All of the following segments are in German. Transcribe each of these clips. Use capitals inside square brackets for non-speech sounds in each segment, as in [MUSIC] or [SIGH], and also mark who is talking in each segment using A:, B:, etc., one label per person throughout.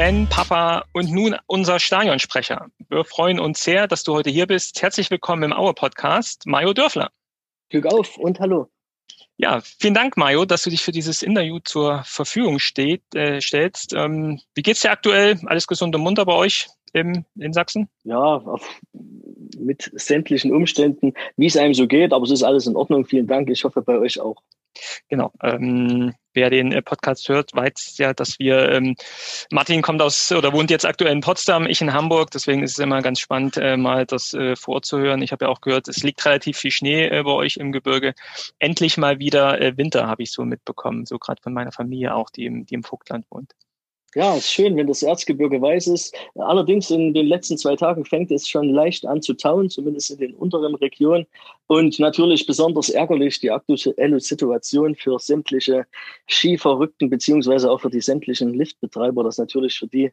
A: Fan, Papa und nun unser Stadionsprecher. Wir freuen uns sehr, dass du heute hier bist. Herzlich willkommen im Aue Podcast, Mario Dörfler.
B: Glück auf und hallo.
A: Ja, vielen Dank, Mario, dass du dich für dieses Interview zur Verfügung steht, äh, stellst. Ähm, wie geht's dir aktuell? Alles gesund und munter bei euch im, in Sachsen?
B: Ja, auf, mit sämtlichen Umständen, wie es einem so geht, aber es ist alles in Ordnung. Vielen Dank. Ich hoffe bei euch auch.
A: Genau. Ähm, wer den äh, Podcast hört, weiß ja, dass wir, ähm, Martin kommt aus oder wohnt jetzt aktuell in Potsdam, ich in Hamburg, deswegen ist es immer ganz spannend, äh, mal das äh, vorzuhören. Ich habe ja auch gehört, es liegt relativ viel Schnee äh, bei euch im Gebirge. Endlich mal wieder äh, Winter, habe ich so mitbekommen, so gerade von meiner Familie auch, die im, die im Vogtland wohnt.
B: Ja, ist schön, wenn das Erzgebirge weiß ist. Allerdings in den letzten zwei Tagen fängt es schon leicht an zu tauen, zumindest in den unteren Regionen. Und natürlich besonders ärgerlich die aktuelle Situation für sämtliche Skiverrückten beziehungsweise auch für die sämtlichen Liftbetreiber. Das natürlich für die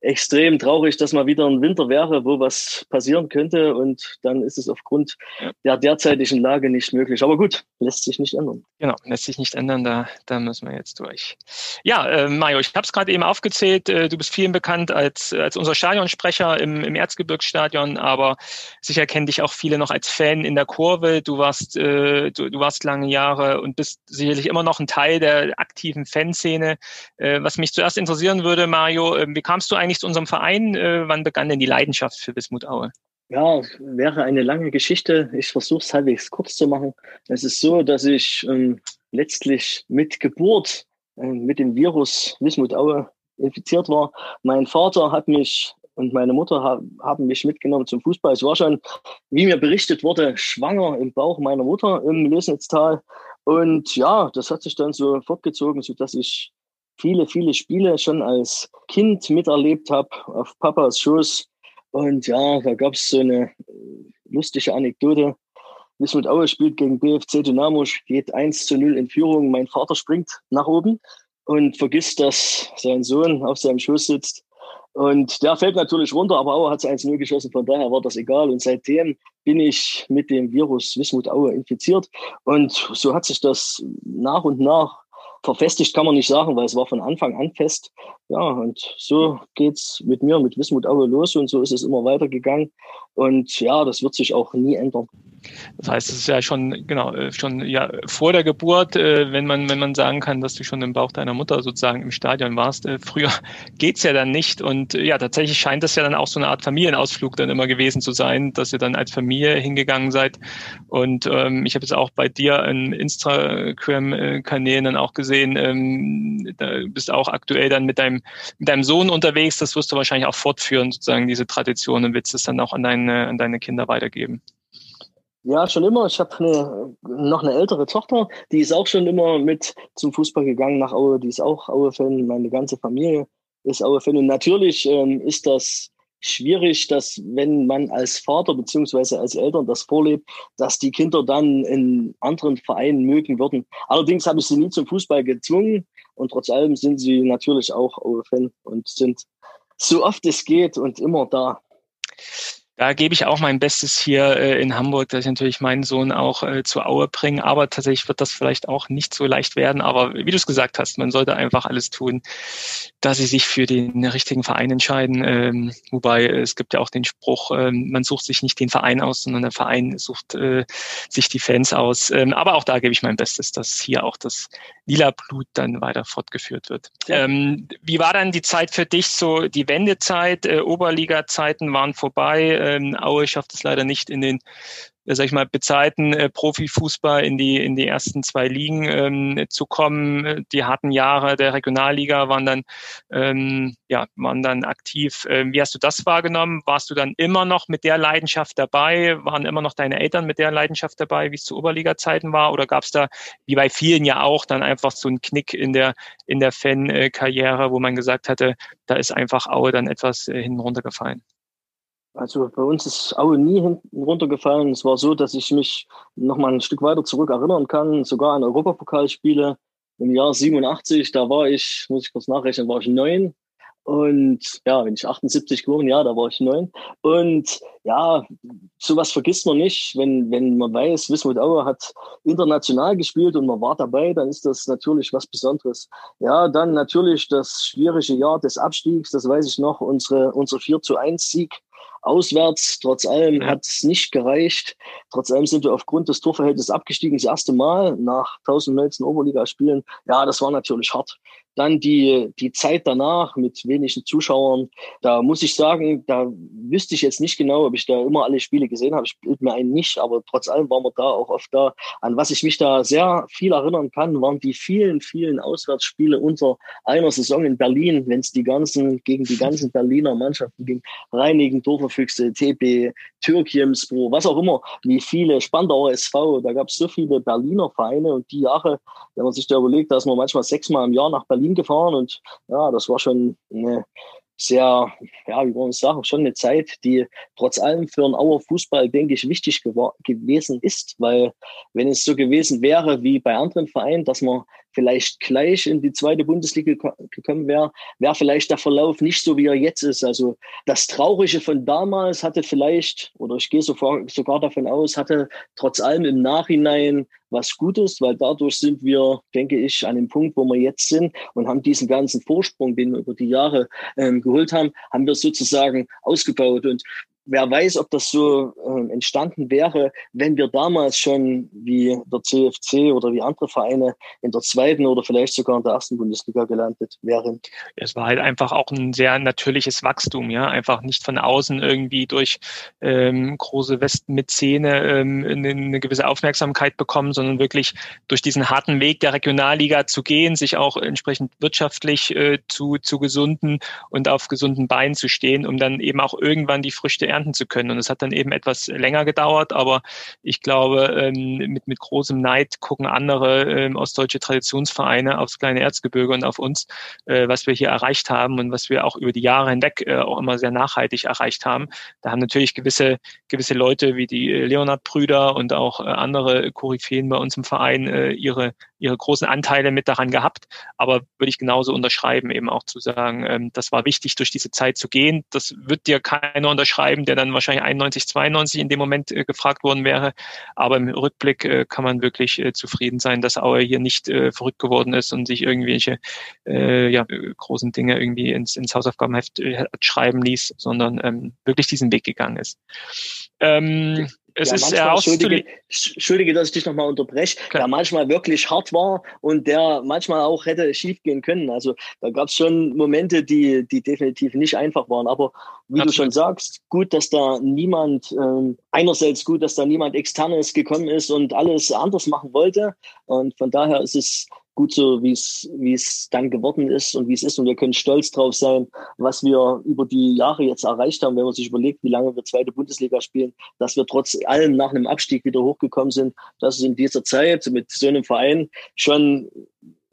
B: extrem traurig, dass mal wieder ein Winter wäre, wo was passieren könnte. Und dann ist es aufgrund der derzeitigen Lage nicht möglich. Aber gut, lässt sich nicht ändern.
A: Genau, lässt sich nicht ändern. Da, da müssen wir jetzt durch. Ja, äh, Mario, ich habe es gerade eben aufgezählt. Äh, du bist vielen bekannt als, als unser Stadionsprecher im, im Erzgebirgsstadion, aber sicher kennen dich auch viele noch als Fan in der Kurve. Du warst, äh, du, du warst lange Jahre und bist sicherlich immer noch ein Teil der aktiven Fanszene. Äh, was mich zuerst interessieren würde, Mario, äh, wie kamst du eigentlich eigentlich zu unserem Verein? Äh, wann begann denn die Leidenschaft für Wismut Aue?
B: Ja, wäre eine lange Geschichte. Ich versuche es halbwegs kurz zu machen. Es ist so, dass ich ähm, letztlich mit Geburt äh, mit dem Virus Wismut Aue infiziert war. Mein Vater hat mich und meine Mutter ha haben mich mitgenommen zum Fußball. Es war schon, wie mir berichtet wurde, schwanger im Bauch meiner Mutter im Lösnitztal. Und ja, das hat sich dann so fortgezogen, sodass ich viele, viele Spiele schon als Kind miterlebt habe, auf Papas Schoß. Und ja, da gab es so eine lustige Anekdote. Wismut Aue spielt gegen BFC Dynamo, geht 1 zu 0 in Führung. Mein Vater springt nach oben und vergisst, dass sein Sohn auf seinem Schoß sitzt. Und der fällt natürlich runter, aber Aue hat es 1-0 geschossen, von daher war das egal. Und seitdem bin ich mit dem Virus Wismut Aue infiziert. Und so hat sich das nach und nach verfestigt kann man nicht sagen, weil es war von Anfang an fest. Ja, und so geht's mit mir, mit Wismut Aue los und so ist es immer weitergegangen. Und ja, das wird sich auch nie ändern.
A: Das heißt, es ist ja schon, genau, äh, schon ja vor der Geburt, äh, wenn man, wenn man sagen kann, dass du schon im Bauch deiner Mutter sozusagen im Stadion warst. Äh, früher [LAUGHS] geht's ja dann nicht. Und ja, tatsächlich scheint das ja dann auch so eine Art Familienausflug dann immer gewesen zu sein, dass ihr dann als Familie hingegangen seid. Und ähm, ich habe es auch bei dir in Instagram-Kanälen dann auch gesehen, ähm, da bist auch aktuell dann mit deinem, mit deinem Sohn unterwegs. Das wirst du wahrscheinlich auch fortführen, sozusagen diese Tradition und willst es dann auch an deine, an deine Kinder weitergeben.
B: Ja, schon immer. Ich habe eine, noch eine ältere Tochter, die ist auch schon immer mit zum Fußball gegangen nach Aue. Die ist auch Aue-Fan. Meine ganze Familie ist Aue-Fan. Und natürlich ähm, ist das schwierig, dass wenn man als Vater beziehungsweise als Eltern das vorlebt, dass die Kinder dann in anderen Vereinen mögen würden. Allerdings habe ich sie nie zum Fußball gezwungen und trotz allem sind sie natürlich auch Aue-Fan und sind so oft es geht und immer da.
A: Da gebe ich auch mein Bestes hier äh, in Hamburg, dass ich natürlich meinen Sohn auch äh, zur Aue bringe. Aber tatsächlich wird das vielleicht auch nicht so leicht werden. Aber wie du es gesagt hast, man sollte einfach alles tun, dass sie sich für den richtigen Verein entscheiden. Ähm, wobei äh, es gibt ja auch den Spruch, ähm, man sucht sich nicht den Verein aus, sondern der Verein sucht äh, sich die Fans aus. Ähm, aber auch da gebe ich mein Bestes, dass hier auch das lila Blut dann weiter fortgeführt wird. Ähm, wie war dann die Zeit für dich so? Die Wendezeit, äh, Oberliga-Zeiten waren vorbei ähm, Aue schafft es leider nicht in den, äh, sag ich mal, bezahlten äh, Profifußball in die, in die ersten zwei Ligen ähm, zu kommen. Die harten Jahre der Regionalliga waren dann, ähm, ja, waren dann aktiv. Ähm, wie hast du das wahrgenommen? Warst du dann immer noch mit der Leidenschaft dabei? Waren immer noch deine Eltern mit der Leidenschaft dabei, wie es zu Oberliga-Zeiten war? Oder gab es da, wie bei vielen ja auch, dann einfach so einen Knick in der, in der Fan-Karriere, wo man gesagt hatte, da ist einfach Aue dann etwas äh, hinten runtergefallen?
B: Also bei uns ist Aue nie hinten runtergefallen. Es war so, dass ich mich noch mal ein Stück weiter zurück erinnern kann, sogar an Europapokalspiele im Jahr 87. Da war ich, muss ich kurz nachrechnen, war ich neun. Und ja, wenn ich 78 geboren, ja, da war ich neun. Und ja, sowas vergisst man nicht. Wenn, wenn man weiß, Wismut Aue hat international gespielt und man war dabei, dann ist das natürlich was Besonderes. Ja, dann natürlich das schwierige Jahr des Abstiegs, das weiß ich noch, unsere, unser 4 zu 1 Sieg auswärts. Trotz allem hat es nicht gereicht. Trotz allem sind wir aufgrund des Torverhältnisses abgestiegen, das erste Mal nach 1019 Oberligaspielen. Ja, das war natürlich hart. Dann die, die Zeit danach mit wenigen Zuschauern. Da muss ich sagen, da wüsste ich jetzt nicht genau, ob ich da immer alle Spiele gesehen habe. Ich bild mir einen nicht, aber trotz allem waren wir da auch oft da. An was ich mich da sehr viel erinnern kann, waren die vielen, vielen Auswärtsspiele unter einer Saison in Berlin, wenn es die ganzen, gegen die ganzen Berliner Mannschaften ging. Reinigen, Dorferfüchse, TB, Türkiemsbro, was auch immer, wie viele Spandauer SV. Da gab es so viele Berliner Vereine und die Jahre, wenn man sich da überlegt, dass man manchmal sechsmal im Jahr nach Berlin Berlin gefahren und ja, das war schon eine sehr, ja, wie wollen wir sagen, schon eine Zeit, die trotz allem für einen Auer Fußball, denke ich, wichtig gewesen ist, weil wenn es so gewesen wäre wie bei anderen Vereinen, dass man vielleicht gleich in die zweite Bundesliga gekommen wäre, wäre vielleicht der Verlauf nicht so, wie er jetzt ist. Also das Traurige von damals hatte vielleicht, oder ich gehe sogar davon aus, hatte trotz allem im Nachhinein was Gutes, weil dadurch sind wir, denke ich, an dem Punkt, wo wir jetzt sind und haben diesen ganzen Vorsprung, den wir über die Jahre ähm, geholt haben, haben wir sozusagen ausgebaut. Und wer weiß, ob das so äh, entstanden wäre, wenn wir damals schon wie der CFC oder wie andere Vereine in der zweiten oder vielleicht sogar in der ersten Bundesliga gelandet wären.
A: Es war halt einfach auch ein sehr natürliches Wachstum, ja, einfach nicht von außen irgendwie durch ähm, große Westmäzene ähm, eine gewisse Aufmerksamkeit bekommen, sondern wirklich durch diesen harten Weg der Regionalliga zu gehen, sich auch entsprechend wirtschaftlich äh, zu, zu gesunden und auf gesunden Beinen zu stehen, um dann eben auch irgendwann die Früchte ernten zu können. Und es hat dann eben etwas länger gedauert, aber ich glaube, ähm, mit, mit großem Neid gucken andere ähm, ostdeutsche Traditionsvereine aufs kleine Erzgebirge und auf uns, äh, was wir hier erreicht haben und was wir auch über die Jahre hinweg äh, auch immer sehr nachhaltig erreicht haben. Da haben natürlich gewisse, gewisse Leute wie die Leonard-Brüder und auch äh, andere Koryphäen bei uns im Verein ihre, ihre großen Anteile mit daran gehabt. Aber würde ich genauso unterschreiben, eben auch zu sagen, ähm, das war wichtig, durch diese Zeit zu gehen. Das wird dir keiner unterschreiben, der dann wahrscheinlich 91, 92 in dem Moment äh, gefragt worden wäre. Aber im Rückblick äh, kann man wirklich äh, zufrieden sein, dass Aue hier nicht äh, verrückt geworden ist und sich irgendwelche äh, ja, großen Dinge irgendwie ins, ins Hausaufgabenheft äh, schreiben ließ, sondern ähm, wirklich diesen Weg gegangen ist.
B: Ähm, es ja, ist ja Entschuldige, Entschuldige, dass ich dich nochmal unterbreche, Klar. der manchmal wirklich hart war und der manchmal auch hätte schiefgehen können. Also da gab es schon Momente, die, die definitiv nicht einfach waren. Aber wie Absolut. du schon sagst, gut, dass da niemand, ähm, einerseits gut, dass da niemand externes gekommen ist und alles anders machen wollte. Und von daher ist es gut so, wie es, wie es dann geworden ist und wie es ist. Und wir können stolz drauf sein, was wir über die Jahre jetzt erreicht haben, wenn man sich überlegt, wie lange wir zweite Bundesliga spielen, dass wir trotz allem nach einem Abstieg wieder hochgekommen sind. Das ist in dieser Zeit mit so einem Verein schon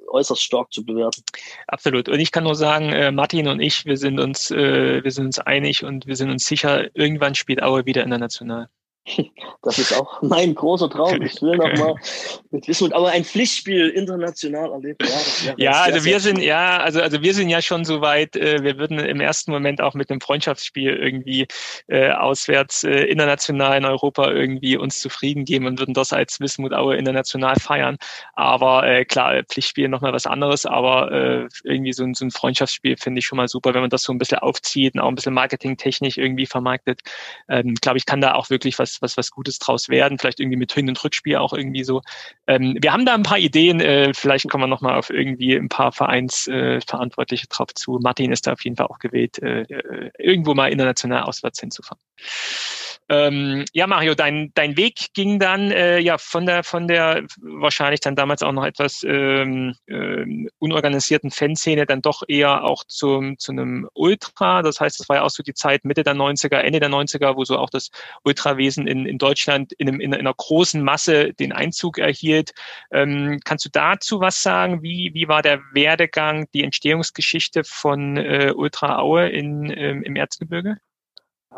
B: äußerst stark zu bewerten.
A: Absolut. Und ich kann nur sagen, äh, Martin und ich, wir sind uns, äh, wir sind uns einig und wir sind uns sicher, irgendwann spielt Aue wieder international. [LAUGHS]
B: Das ist auch mein großer Traum. Ich will noch mal mit Wismut, aber ein Pflichtspiel international erleben.
A: Ja, ja also wir sind ja, also also wir sind ja schon so weit. Äh, wir würden im ersten Moment auch mit einem Freundschaftsspiel irgendwie äh, auswärts äh, international in Europa irgendwie uns zufrieden geben und würden das als Wismut Aue international feiern. Aber äh, klar, Pflichtspiel noch mal was anderes. Aber äh, irgendwie so ein, so ein Freundschaftsspiel finde ich schon mal super, wenn man das so ein bisschen aufzieht und auch ein bisschen marketingtechnisch irgendwie vermarktet. Ähm, Glaube ich, kann da auch wirklich was was, was Gutes draus werden, vielleicht irgendwie mit Hin- und Rückspiel auch irgendwie so. Ähm, wir haben da ein paar Ideen, äh, vielleicht kommen wir nochmal auf irgendwie ein paar Vereinsverantwortliche äh, drauf zu. Martin ist da auf jeden Fall auch gewählt, äh, äh irgendwo mal international auswärts hinzufahren. Ähm, ja, Mario, dein, dein Weg ging dann äh, ja von der von der wahrscheinlich dann damals auch noch etwas ähm, ähm, unorganisierten Fanszene dann doch eher auch zum, zu einem Ultra. Das heißt, das war ja auch so die Zeit Mitte der 90er, Ende der 90er, wo so auch das Ultrawesen in, in Deutschland in, einem, in einer großen Masse den Einzug erhielt. Ähm, kannst du dazu was sagen? Wie, wie war der Werdegang, die Entstehungsgeschichte von äh, Ultra Aue in, ähm, im Erzgebirge?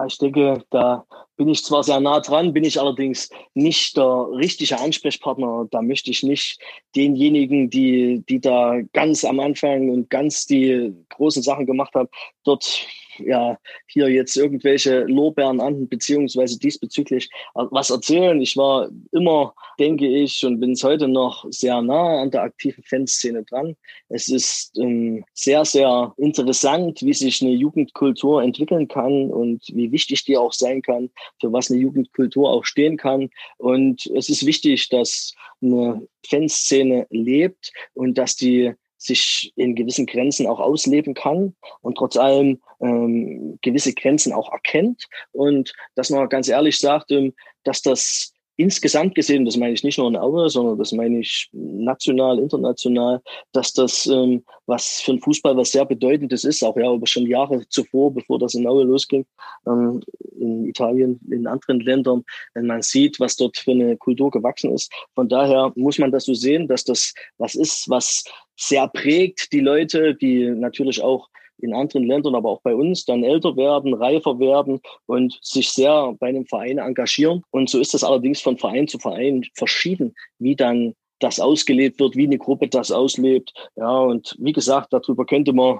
B: Ich denke, da bin ich zwar sehr nah dran, bin ich allerdings nicht der richtige Ansprechpartner. Da möchte ich nicht denjenigen, die, die da ganz am Anfang und ganz die großen Sachen gemacht haben, dort ja hier jetzt irgendwelche Lorbeeren an, beziehungsweise diesbezüglich was erzählen. Ich war immer, denke ich, und bin es heute noch sehr nah an der aktiven Fanszene dran. Es ist ähm, sehr, sehr interessant, wie sich eine Jugendkultur entwickeln kann und wie wichtig die auch sein kann, für was eine Jugendkultur auch stehen kann. Und es ist wichtig, dass eine Fanszene lebt und dass die sich in gewissen Grenzen auch ausleben kann und trotz allem ähm, gewisse Grenzen auch erkennt. Und dass man ganz ehrlich sagt, ähm, dass das insgesamt gesehen, das meine ich nicht nur in Aue, sondern das meine ich national, international, dass das, ähm, was für den Fußball was sehr Bedeutendes ist, auch ja, aber schon Jahre zuvor, bevor das in Aue losging, ähm, in Italien, in anderen Ländern, wenn man sieht, was dort für eine Kultur gewachsen ist. Von daher muss man das so sehen, dass das was ist, was sehr prägt die Leute, die natürlich auch in anderen Ländern, aber auch bei uns dann älter werden, reifer werden und sich sehr bei einem Verein engagieren. Und so ist das allerdings von Verein zu Verein verschieden, wie dann das ausgelebt wird, wie eine Gruppe das auslebt. Ja, und wie gesagt, darüber könnte man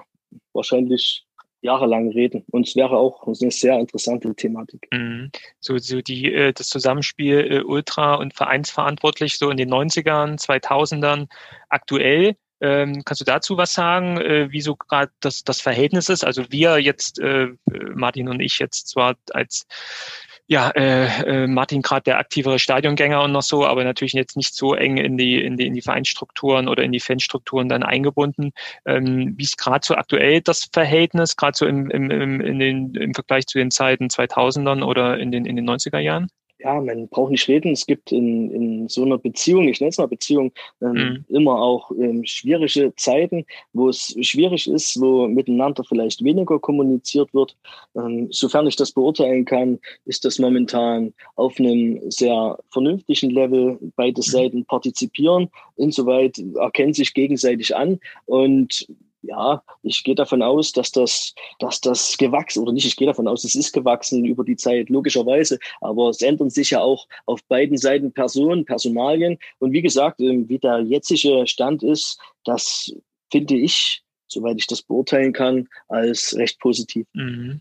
B: wahrscheinlich jahrelang reden. Und es wäre auch eine sehr interessante Thematik.
A: Mhm. So, so die, äh, das Zusammenspiel äh, Ultra und Vereinsverantwortlich so in den 90ern, 2000ern aktuell ähm, kannst du dazu was sagen, äh, wie so gerade das, das Verhältnis ist? Also wir jetzt, äh, Martin und ich jetzt zwar als ja, äh, äh, Martin gerade der aktivere Stadiongänger und noch so, aber natürlich jetzt nicht so eng in die, in die, in die Vereinsstrukturen oder in die Fanstrukturen dann eingebunden. Ähm, wie ist gerade so aktuell das Verhältnis, gerade so im, im, im, in den, im Vergleich zu den Zeiten 2000ern oder in den, in den 90er Jahren?
B: Ja, man braucht nicht reden. Es gibt in, in so einer Beziehung, ich nenne es mal Beziehung, ähm, mhm. immer auch ähm, schwierige Zeiten, wo es schwierig ist, wo miteinander vielleicht weniger kommuniziert wird. Ähm, sofern ich das beurteilen kann, ist das momentan auf einem sehr vernünftigen Level. Beide mhm. Seiten partizipieren. Insoweit erkennen sich gegenseitig an und ja, ich gehe davon aus, dass das, dass das gewachsen, oder nicht, ich gehe davon aus, es ist gewachsen über die Zeit, logischerweise, aber es ändern sich ja auch auf beiden Seiten Personen, Personalien. Und wie gesagt, ähm, wie der jetzige Stand ist, das finde ich soweit ich das beurteilen kann, als recht positiv. Mhm.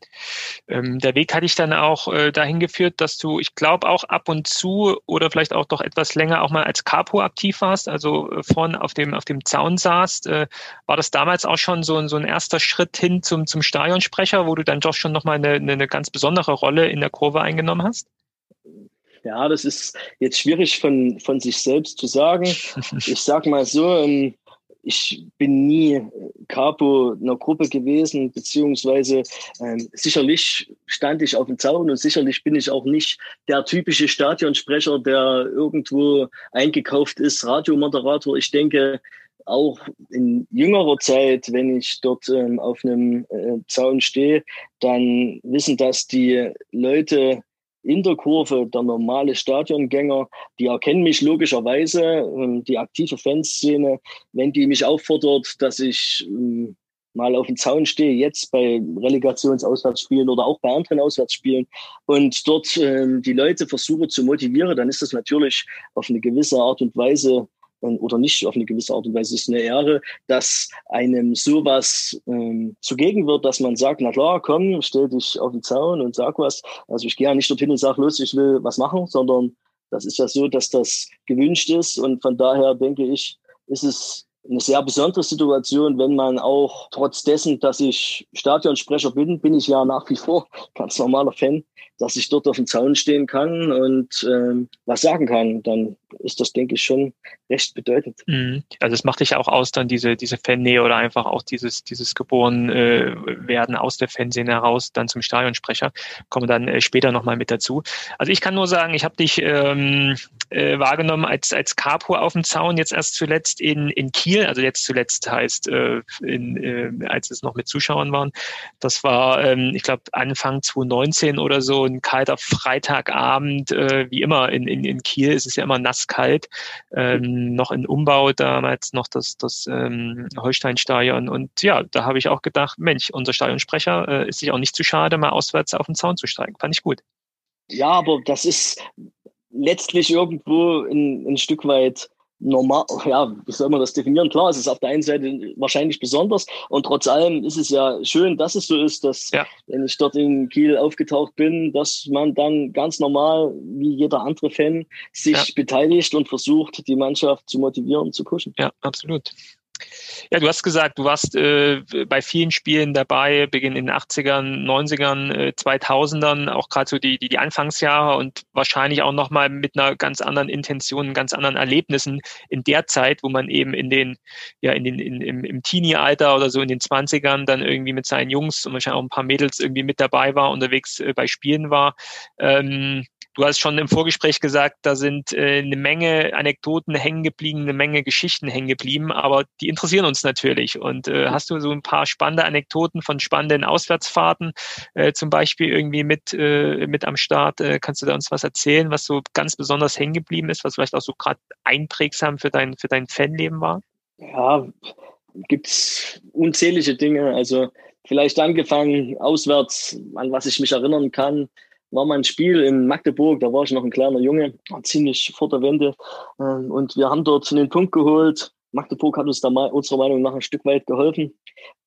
A: Ähm, der Weg hat dich dann auch äh, dahin geführt, dass du, ich glaube, auch ab und zu oder vielleicht auch doch etwas länger auch mal als Capo aktiv warst, also äh, vorne auf dem, auf dem Zaun saßt. Äh, war das damals auch schon so, so ein erster Schritt hin zum, zum Stadionsprecher, wo du dann doch schon nochmal eine, eine ganz besondere Rolle in der Kurve eingenommen hast?
B: Ja, das ist jetzt schwierig von, von sich selbst zu sagen. [LAUGHS] Ich sag mal so, ähm, ich bin nie Capo einer Gruppe gewesen, beziehungsweise ähm, sicherlich stand ich auf dem Zaun und sicherlich bin ich auch nicht der typische Stadionsprecher, der irgendwo eingekauft ist, Radiomoderator. Ich denke, auch in jüngerer Zeit, wenn ich dort ähm, auf einem äh, Zaun stehe, dann wissen das die Leute in der Kurve, der normale Stadiongänger, die erkennen mich logischerweise, ähm, die aktive Fanszene, wenn die mich auffordert, dass ich ähm, mal auf dem Zaun stehe, jetzt bei Relegationsauswärtsspielen oder auch bei anderen Auswärtsspielen und dort ähm, die Leute versuche zu motivieren, dann ist das natürlich auf eine gewisse Art und Weise oder nicht auf eine gewisse Art und Weise ist eine Ehre, dass einem sowas ähm, zugegen wird, dass man sagt, na klar, komm, stell dich auf den Zaun und sag was. Also ich gehe ja nicht dorthin und sage, los, ich will was machen, sondern das ist ja so, dass das gewünscht ist und von daher denke ich, ist es eine sehr besondere Situation, wenn man auch trotz dessen, dass ich Stadionsprecher bin, bin ich ja nach wie vor [LAUGHS] ganz normaler Fan, dass ich dort auf dem Zaun stehen kann und ähm, was sagen kann. Dann ist das, denke ich, schon recht bedeutend.
A: Mhm. Also es macht dich auch aus, dann diese, diese Fan-Nähe oder einfach auch dieses, dieses geboren äh, werden aus der Fanszene heraus dann zum Stadionsprecher. Komme dann äh, später nochmal mit dazu. Also ich kann nur sagen, ich habe dich ähm, äh, wahrgenommen als, als Capo auf dem Zaun, jetzt erst zuletzt in, in Kiel, also jetzt zuletzt heißt, äh, in, äh, als es noch mit Zuschauern waren. Das war, ähm, ich glaube, Anfang 2019 oder so, ein kalter Freitagabend, äh, wie immer in, in, in Kiel ist es ja immer nass nasskalt, ähm, noch in Umbau damals noch das, das ähm, Holstein-Stadion. Und ja, da habe ich auch gedacht, Mensch, unser Stadionsprecher äh, ist sich auch nicht zu schade, mal auswärts auf den Zaun zu steigen. Fand ich gut.
B: Ja, aber das ist letztlich irgendwo ein, ein Stück weit normal, ja, wie soll man das definieren? Klar, es ist auf der einen Seite wahrscheinlich besonders und trotz allem ist es ja schön, dass es so ist, dass ja. wenn ich dort in Kiel aufgetaucht bin, dass man dann ganz normal, wie jeder andere Fan, sich ja. beteiligt und versucht, die Mannschaft zu motivieren, zu pushen.
A: Ja, absolut. Ja, du hast gesagt, du warst äh, bei vielen Spielen dabei, Beginn in den 80ern, 90ern, äh, 2000ern, auch gerade so die, die, die Anfangsjahre und wahrscheinlich auch nochmal mit einer ganz anderen Intention, ganz anderen Erlebnissen in der Zeit, wo man eben in den, ja, in den, in, im, im Teenie-Alter oder so in den 20ern dann irgendwie mit seinen Jungs und wahrscheinlich auch ein paar Mädels irgendwie mit dabei war, unterwegs äh, bei Spielen war. Ähm, Du hast schon im Vorgespräch gesagt, da sind äh, eine Menge Anekdoten hängen geblieben, eine Menge Geschichten hängen geblieben, aber die interessieren uns natürlich. Und äh, hast du so ein paar spannende Anekdoten von spannenden Auswärtsfahrten äh, zum Beispiel irgendwie mit, äh, mit am Start? Äh, kannst du da uns was erzählen, was so ganz besonders hängen geblieben ist, was vielleicht auch so gerade einprägsam für dein, für dein Fanleben war?
B: Ja, gibt's unzählige Dinge. Also vielleicht angefangen auswärts, an was ich mich erinnern kann war mein Spiel in Magdeburg, da war ich noch ein kleiner Junge, ziemlich vor der Wende. Ähm, und wir haben dort einen Punkt geholt. Magdeburg hat uns da mal, unserer Meinung nach ein Stück weit geholfen.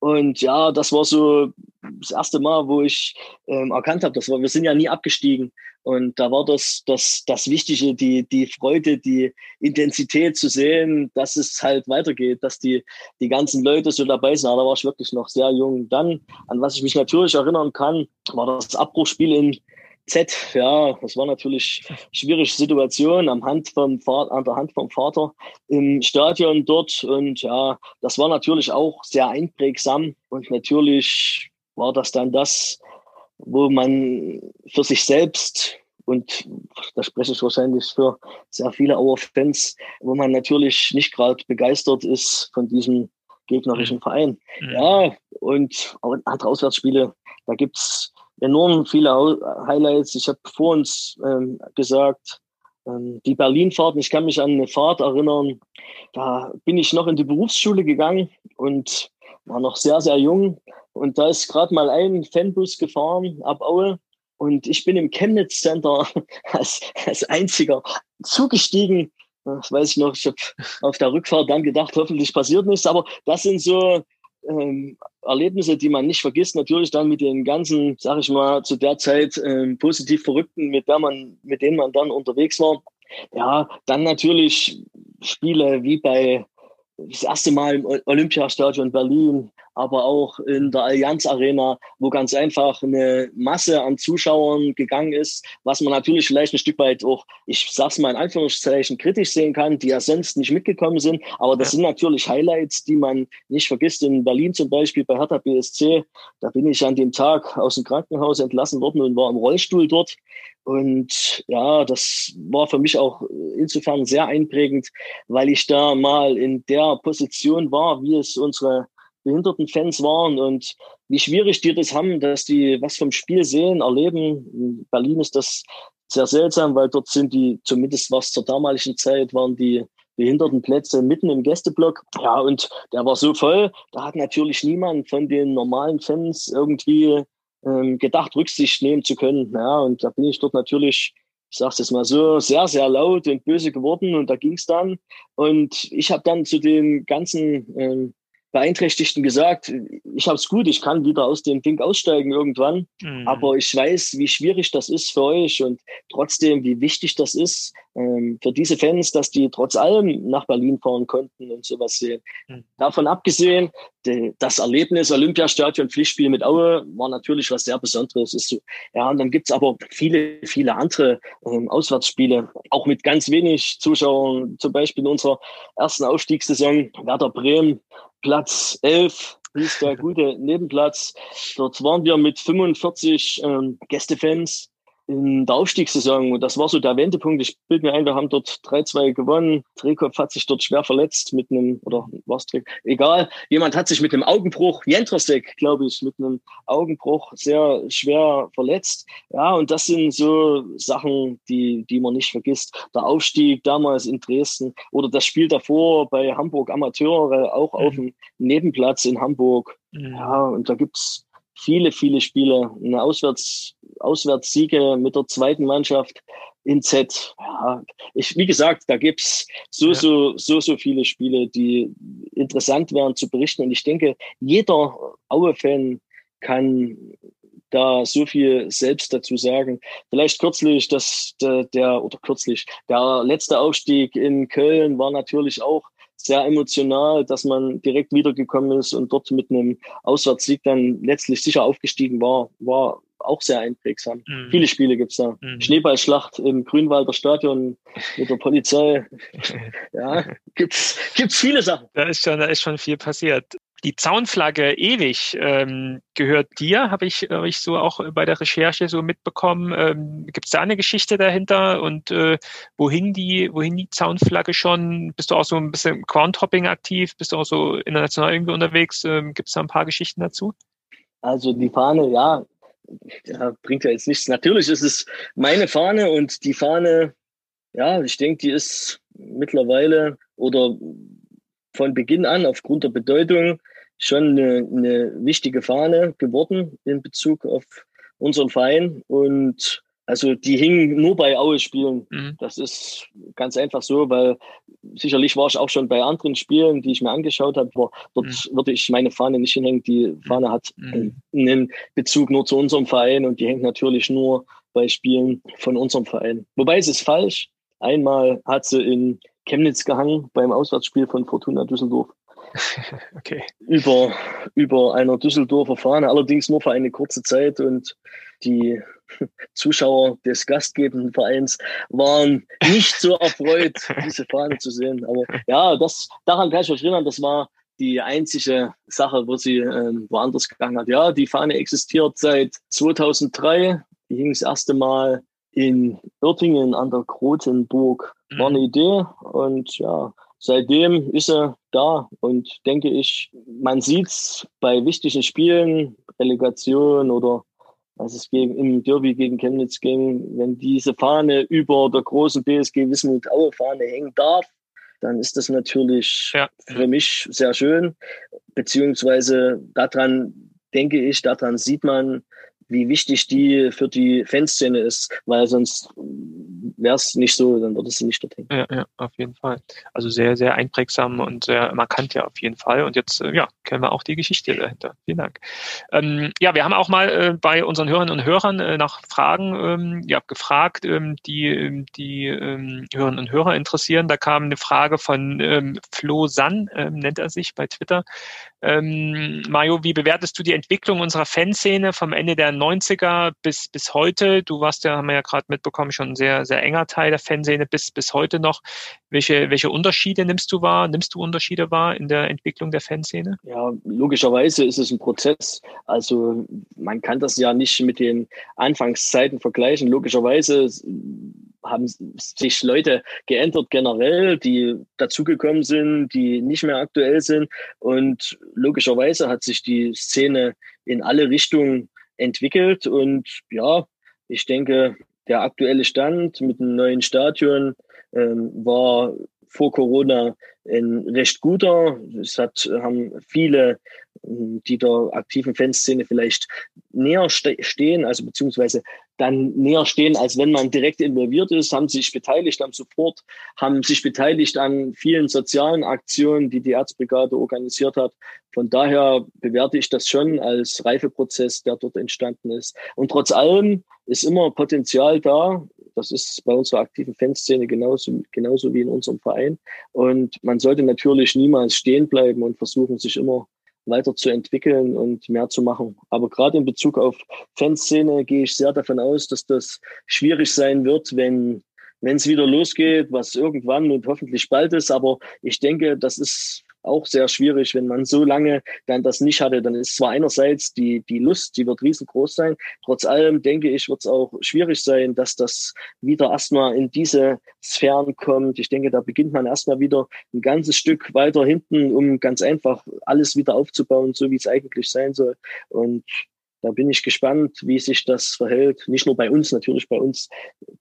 B: Und ja, das war so das erste Mal, wo ich ähm, erkannt habe, wir, wir sind ja nie abgestiegen. Und da war das, das, das Wichtige, die, die Freude, die Intensität zu sehen, dass es halt weitergeht, dass die, die ganzen Leute so dabei sind. Da war ich wirklich noch sehr jung. Dann, an was ich mich natürlich erinnern kann, war das Abbruchspiel in, Z, ja, das war natürlich eine schwierige Situation am Hand vom an der Hand vom Vater im Stadion dort. Und ja, das war natürlich auch sehr einprägsam. Und natürlich war das dann das, wo man für sich selbst und da spreche ich wahrscheinlich für sehr viele Auer-Fans, wo man natürlich nicht gerade begeistert ist von diesem gegnerischen mhm. Verein. Mhm. Ja, und andere Auswärtsspiele, da gibt's enorm viele Highlights. Ich habe vor uns ähm, gesagt, ähm, die Berlin-Fahrten, ich kann mich an eine Fahrt erinnern, da bin ich noch in die Berufsschule gegangen und war noch sehr, sehr jung. Und da ist gerade mal ein Fanbus gefahren ab Aue. Und ich bin im Chemnitz Center [LAUGHS] als, als einziger zugestiegen. Das weiß ich noch, ich habe auf der Rückfahrt dann gedacht, hoffentlich passiert nichts. Aber das sind so ähm, Erlebnisse, die man nicht vergisst, natürlich dann mit den ganzen, sag ich mal, zu der Zeit ähm, positiv Verrückten, mit der man, mit denen man dann unterwegs war. Ja, dann natürlich Spiele wie bei das erste Mal im Olympiastadion Berlin, aber auch in der Allianz Arena, wo ganz einfach eine Masse an Zuschauern gegangen ist, was man natürlich vielleicht ein Stück weit auch, ich sag's mal in Anführungszeichen, kritisch sehen kann, die ja sonst nicht mitgekommen sind. Aber das sind natürlich Highlights, die man nicht vergisst. In Berlin zum Beispiel bei Hertha BSC, da bin ich an dem Tag aus dem Krankenhaus entlassen worden und war im Rollstuhl dort. Und ja, das war für mich auch insofern sehr einprägend, weil ich da mal in der Position war, wie es unsere behinderten Fans waren und wie schwierig die das haben, dass die was vom Spiel sehen, erleben. In Berlin ist das sehr seltsam, weil dort sind die, zumindest was zur damaligen Zeit, waren die Behindertenplätze mitten im Gästeblock. Ja, und der war so voll, da hat natürlich niemand von den normalen Fans irgendwie ähm, gedacht, Rücksicht nehmen zu können. Ja, und da bin ich dort natürlich ich sage es jetzt mal so, sehr, sehr laut und böse geworden und da ging es dann. Und ich habe dann zu den ganzen ähm, Beeinträchtigten gesagt, ich habe es gut, ich kann wieder aus dem Ding aussteigen irgendwann, mhm. aber ich weiß, wie schwierig das ist für euch und trotzdem, wie wichtig das ist ähm, für diese Fans, dass die trotz allem nach Berlin fahren konnten und sowas sehen. Mhm. Davon abgesehen, de, das Erlebnis Olympiastadion Pflichtspiel mit Aue war natürlich was sehr Besonderes. Ist so, ja, und dann gibt's aber viele, viele andere ähm, Auswärtsspiele, auch mit ganz wenig Zuschauern, zum Beispiel in unserer ersten Aufstiegssaison Werder Bremen Platz 11 hieß der gute Nebenplatz. Dort waren wir mit 45 ähm, Gästefans in der Aufstiegssaison. Das war so der Wendepunkt. Ich bilde mir ein, wir haben dort 3-2 gewonnen. Trekopf hat sich dort schwer verletzt mit einem, oder was egal. Jemand hat sich mit einem Augenbruch, Jentrosek, glaube ich, mit einem Augenbruch sehr schwer verletzt. Ja, und das sind so Sachen, die, die man nicht vergisst. Der Aufstieg damals in Dresden oder das Spiel davor bei Hamburg Amateure, auch mhm. auf dem Nebenplatz in Hamburg. Mhm. Ja, und da gibt's viele, viele Spiele, eine Auswärts, Auswärtssiege mit der zweiten Mannschaft in Z. Ja, ich, wie gesagt, da gibt's so, ja. so, so, so viele Spiele, die interessant wären zu berichten. Und ich denke, jeder Aue-Fan kann da so viel selbst dazu sagen. Vielleicht kürzlich, dass der, der oder kürzlich, der letzte Aufstieg in Köln war natürlich auch sehr emotional, dass man direkt wiedergekommen ist und dort mit einem Auswärtssieg dann letztlich sicher aufgestiegen war, war auch sehr einprägsam. Mhm. Viele Spiele gibt's da. Mhm. Schneeballschlacht im Grünwalder Stadion mit der Polizei. [LAUGHS] ja, gibt's, gibt's viele Sachen.
A: Da ist schon, da ist schon viel passiert. Die Zaunflagge ewig ähm, gehört dir, habe ich, hab ich so auch bei der Recherche so mitbekommen. Ähm, Gibt es da eine Geschichte dahinter und äh, wohin die, wohin die Zaunflagge schon? Bist du auch so ein bisschen Groundhopping aktiv? Bist du auch so international irgendwie unterwegs? Ähm, Gibt es da ein paar Geschichten dazu?
B: Also die Fahne, ja, ja, bringt ja jetzt nichts. Natürlich ist es meine Fahne und die Fahne, ja, ich denke, die ist mittlerweile oder von Beginn an aufgrund der Bedeutung schon eine, eine wichtige Fahne geworden in Bezug auf unseren Verein. Und also die hingen nur bei Aue-Spielen. Mhm. Das ist ganz einfach so, weil sicherlich war ich auch schon bei anderen Spielen, die ich mir angeschaut habe, aber dort mhm. würde ich meine Fahne nicht hinhängen. Die mhm. Fahne hat mhm. einen Bezug nur zu unserem Verein und die hängt natürlich nur bei Spielen von unserem Verein. Wobei es ist falsch. Einmal hat sie in Chemnitz gehangen beim Auswärtsspiel von Fortuna Düsseldorf. [LAUGHS] okay. Über, über einer Düsseldorfer Fahne, allerdings nur für eine kurze Zeit und die [LAUGHS] Zuschauer des gastgebenden Vereins waren nicht so erfreut, [LAUGHS] diese Fahne zu sehen. Aber ja, das, daran kann ich mich erinnern, das war die einzige Sache, wo sie äh, woanders gegangen hat. Ja, die Fahne existiert seit 2003. Die hing das erste Mal in Oertingen an der Grotenburg. War eine mhm. Idee und ja, seitdem ist er da und denke ich, man sieht's bei wichtigen Spielen, Relegation oder als es gegen, im Derby gegen Chemnitz ging, wenn diese Fahne über der großen BSG Wismut Aue Fahne hängen darf, dann ist das natürlich ja. für mich sehr schön. Beziehungsweise daran denke ich, daran sieht man, wie wichtig die für die Fanszene ist, weil sonst wäre es nicht so, dann würde sie nicht dorthin.
A: Ja, ja, auf jeden Fall. Also sehr, sehr einprägsam und sehr markant ja auf jeden Fall. Und jetzt, äh, ja, kennen wir auch die Geschichte dahinter. Vielen Dank. Ähm, ja, wir haben auch mal äh, bei unseren Hörerinnen und Hörern äh, nach Fragen ähm, ja, gefragt, ähm, die ähm, die ähm, Hörerinnen und Hörer interessieren. Da kam eine Frage von ähm, Flo San, nennt er sich bei Twitter. Ähm, Mario, wie bewertest du die Entwicklung unserer Fanszene vom Ende der 90er bis, bis heute? Du warst ja, haben wir ja gerade mitbekommen, schon ein sehr, sehr enger Teil der Fanszene bis, bis heute noch. Welche, welche Unterschiede nimmst du wahr? Nimmst du Unterschiede wahr in der Entwicklung der Fanszene?
B: Ja, logischerweise ist es ein Prozess. Also man kann das ja nicht mit den Anfangszeiten vergleichen. Logischerweise haben sich Leute geändert generell, die dazugekommen sind, die nicht mehr aktuell sind. Und logischerweise hat sich die Szene in alle Richtungen entwickelt. Und ja, ich denke, der aktuelle Stand mit dem neuen Stadion ähm, war vor Corona ein recht guter. Es hat, haben viele, die der aktiven Fanszene vielleicht näher ste stehen, also beziehungsweise dann näher stehen, als wenn man direkt involviert ist, haben sich beteiligt am Support, haben sich beteiligt an vielen sozialen Aktionen, die die Erzbrigade organisiert hat. Von daher bewerte ich das schon als Reifeprozess, der dort entstanden ist. Und trotz allem ist immer Potenzial da. Das ist bei unserer aktiven Fanszene genauso, genauso wie in unserem Verein. Und man sollte natürlich niemals stehen bleiben und versuchen, sich immer weiterzuentwickeln und mehr zu machen. Aber gerade in Bezug auf Fanszene gehe ich sehr davon aus, dass das schwierig sein wird, wenn wenn es wieder losgeht, was irgendwann und hoffentlich bald ist. Aber ich denke, das ist auch sehr schwierig, wenn man so lange dann das nicht hatte. Dann ist zwar einerseits die, die Lust, die wird riesengroß sein. Trotz allem denke ich, wird es auch schwierig sein, dass das wieder erstmal in diese Sphären kommt. Ich denke, da beginnt man erstmal wieder ein ganzes Stück weiter hinten, um ganz einfach alles wieder aufzubauen, so wie es eigentlich sein soll. Und da bin ich gespannt, wie sich das verhält. Nicht nur bei uns, natürlich bei uns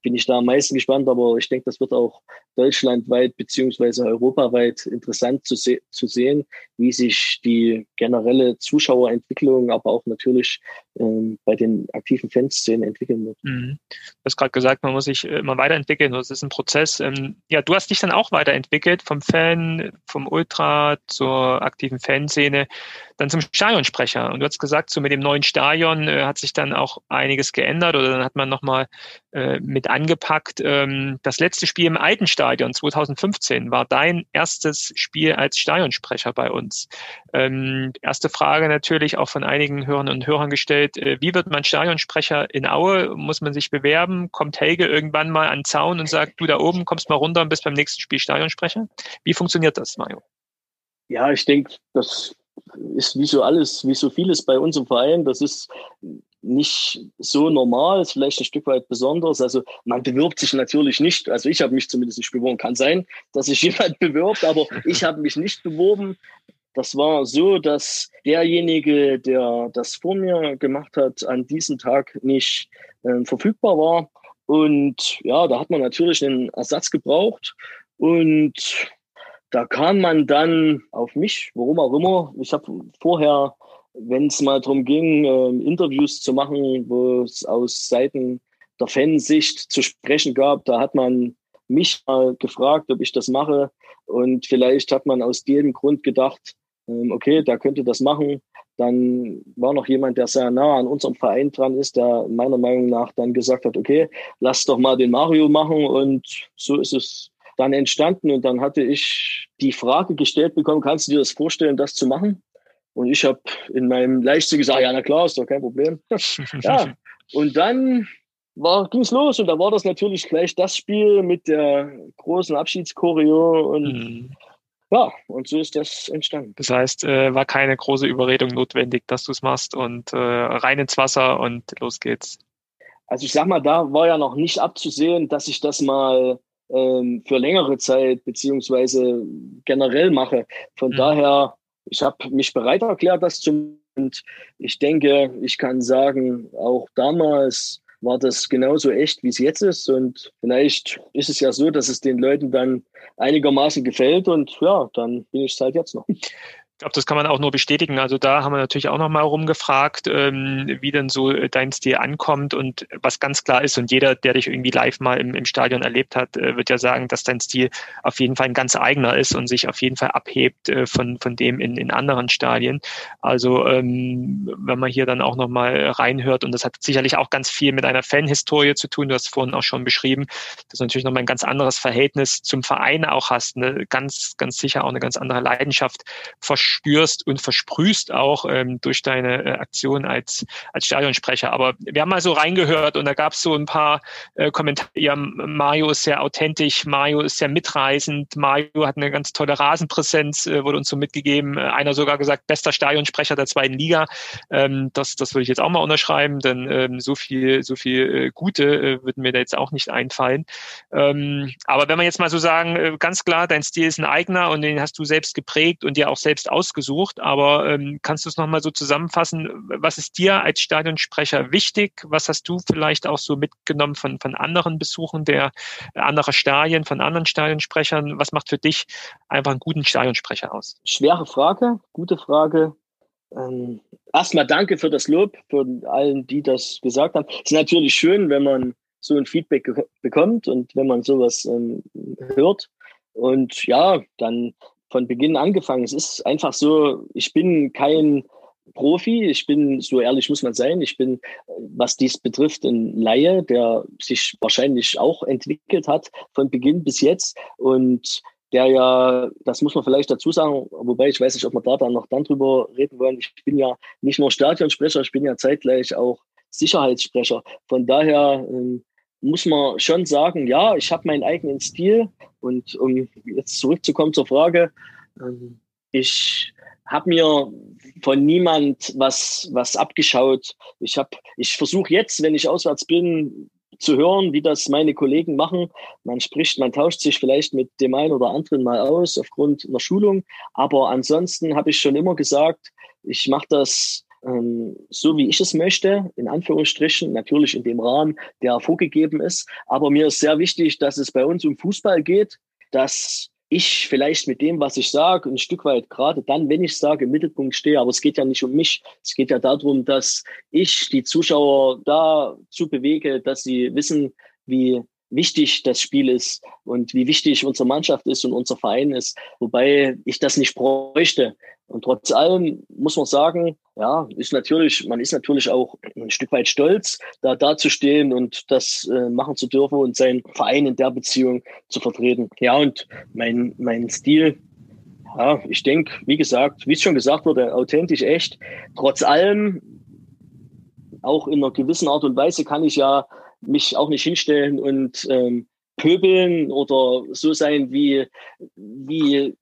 B: bin ich da am meisten gespannt, aber ich denke, das wird auch deutschlandweit beziehungsweise europaweit interessant zu, se zu sehen, wie sich die generelle Zuschauerentwicklung, aber auch natürlich ähm, bei den aktiven Fanszenen entwickeln wird.
A: Mhm. Du hast gerade gesagt, man muss sich immer weiterentwickeln. Das ist ein Prozess. Ähm, ja, du hast dich dann auch weiterentwickelt vom Fan, vom Ultra zur aktiven Fanszene, dann zum Stadionsprecher. Und du hast gesagt, so mit dem neuen Stadion äh, hat sich dann auch einiges geändert oder dann hat man nochmal äh, mit angepackt. Ähm, das letzte Spiel im alten Stadion 2015 war dein erstes Spiel als Stadionsprecher bei uns. Ähm, erste Frage natürlich auch von einigen Hörern und Hörern gestellt. Äh, wie wird man Stadionsprecher in Aue? Muss man sich bewerben? Kommt Helge irgendwann mal an den Zaun und sagt, du da oben kommst mal runter und bist beim nächsten Spiel Stadionsprecher? Wie funktioniert das, Mario?
B: Ja, ich denke, das ist wie so alles, wie so vieles bei uns im Verein. Das ist nicht so normal, ist vielleicht ein Stück weit besonders. Also man bewirbt sich natürlich nicht. Also ich habe mich zumindest nicht beworben. Kann sein, dass sich [LAUGHS] jemand bewirbt, aber ich [LAUGHS] habe mich nicht beworben. Das war so, dass derjenige, der das vor mir gemacht hat, an diesem Tag nicht äh, verfügbar war. Und ja, da hat man natürlich einen Ersatz gebraucht. Und da kam man dann auf mich, warum auch immer. Ich habe vorher wenn es mal darum ging, äh, Interviews zu machen, wo es aus Seiten der Fansicht zu sprechen gab, da hat man mich mal gefragt, ob ich das mache. Und vielleicht hat man aus dem Grund gedacht, okay, der könnte das machen. Dann war noch jemand, der sehr nah an unserem Verein dran ist, der meiner Meinung nach dann gesagt hat, okay, lass doch mal den Mario machen. Und so ist es dann entstanden. Und dann hatte ich die Frage gestellt bekommen, kannst du dir das vorstellen, das zu machen? Und ich habe in meinem Leichtsinn gesagt, ja, na klar, ist doch kein Problem. [LAUGHS] ja, und dann ging es los und da war das natürlich gleich das Spiel mit der großen Abschiedschoreo und mhm. Ja, und so ist das entstanden.
A: Das heißt, äh, war keine große Überredung notwendig, dass du es machst und äh, rein ins Wasser und los geht's.
B: Also ich sag mal, da war ja noch nicht abzusehen, dass ich das mal ähm, für längere Zeit beziehungsweise generell mache. Von mhm. daher ich habe mich bereit erklärt, das zu machen. Und ich denke, ich kann sagen, auch damals war das genauso echt, wie es jetzt ist. Und vielleicht ist es ja so, dass es den Leuten dann einigermaßen gefällt. Und ja, dann bin ich es halt jetzt noch [LAUGHS]
A: glaube, das kann man auch nur bestätigen. Also da haben wir natürlich auch nochmal rumgefragt, ähm, wie denn so dein Stil ankommt und was ganz klar ist und jeder, der dich irgendwie live mal im, im Stadion erlebt hat, äh, wird ja sagen, dass dein Stil auf jeden Fall ein ganz eigener ist und sich auf jeden Fall abhebt äh, von, von dem in, in anderen Stadien. Also ähm, wenn man hier dann auch nochmal reinhört und das hat sicherlich auch ganz viel mit einer Fanhistorie zu tun, du hast vorhin auch schon beschrieben, dass du natürlich nochmal ein ganz anderes Verhältnis zum Verein auch hast, eine ganz, ganz sicher auch eine ganz andere Leidenschaft verspürst spürst und versprühst auch ähm, durch deine äh, Aktion als, als Stadionsprecher. Aber wir haben mal so reingehört und da gab es so ein paar äh, Kommentare. Ja, Mario ist sehr authentisch, Mario ist sehr mitreißend, Mario hat eine ganz tolle Rasenpräsenz, äh, wurde uns so mitgegeben. Äh, einer sogar gesagt, bester Stadionsprecher der zweiten Liga. Ähm, das, das würde ich jetzt auch mal unterschreiben, denn ähm, so viel, so viel äh, Gute äh, würden mir da jetzt auch nicht einfallen. Ähm, aber wenn man jetzt mal so sagen, äh, ganz klar, dein Stil ist ein eigener und den hast du selbst geprägt und dir auch selbst aus ausgesucht, aber ähm, kannst du es nochmal so zusammenfassen? Was ist dir als Stadionsprecher wichtig? Was hast du vielleicht auch so mitgenommen von, von anderen Besuchen der äh, anderer Stadien, von anderen Stadionsprechern? Was macht für dich einfach einen guten Stadionsprecher aus?
B: Schwere Frage, gute Frage. Ähm, erstmal danke für das Lob, für allen, die das gesagt haben. Es ist natürlich schön, wenn man so ein Feedback bekommt und wenn man sowas ähm, hört. Und ja, dann von Beginn angefangen. Es ist einfach so, ich bin kein Profi, ich bin, so ehrlich muss man sein, ich bin, was dies betrifft, ein Laie, der sich wahrscheinlich auch entwickelt hat von Beginn bis jetzt und der ja, das muss man vielleicht dazu sagen, wobei ich weiß nicht, ob wir da dann noch dann drüber reden wollen. Ich bin ja nicht nur Stadionsprecher, ich bin ja zeitgleich auch Sicherheitssprecher. Von daher ähm, muss man schon sagen, ja, ich habe meinen eigenen Stil. Und um jetzt zurückzukommen zur Frage, ähm, ich habe mir von niemand was, was abgeschaut. Ich, hab, ich versuche jetzt, wenn ich auswärts bin, zu hören, wie das meine Kollegen machen. Man spricht, man tauscht sich vielleicht mit dem einen oder anderen mal aus aufgrund einer Schulung. Aber ansonsten habe ich schon immer gesagt, ich mache das so, wie ich es möchte, in Anführungsstrichen, natürlich in dem Rahmen, der vorgegeben ist. Aber mir ist sehr wichtig, dass es bei uns um Fußball geht, dass ich vielleicht mit dem, was ich sage, ein Stück weit gerade dann, wenn ich sage, im Mittelpunkt stehe. Aber es geht ja nicht um mich. Es geht ja darum, dass ich die Zuschauer dazu bewege, dass sie wissen, wie wichtig das Spiel ist und wie wichtig unsere Mannschaft ist und unser Verein ist. Wobei ich das nicht bräuchte. Und trotz allem muss man sagen, ja, ist natürlich, man ist natürlich auch ein Stück weit stolz, da dazustehen und das äh, machen zu dürfen und seinen Verein in der Beziehung zu vertreten. Ja, und mein, mein Stil, ja, ich denke, wie gesagt, wie es schon gesagt wurde, authentisch, echt. Trotz allem, auch in einer gewissen Art und Weise kann ich ja mich auch nicht hinstellen und ähm, pöbeln oder so sein wie, wie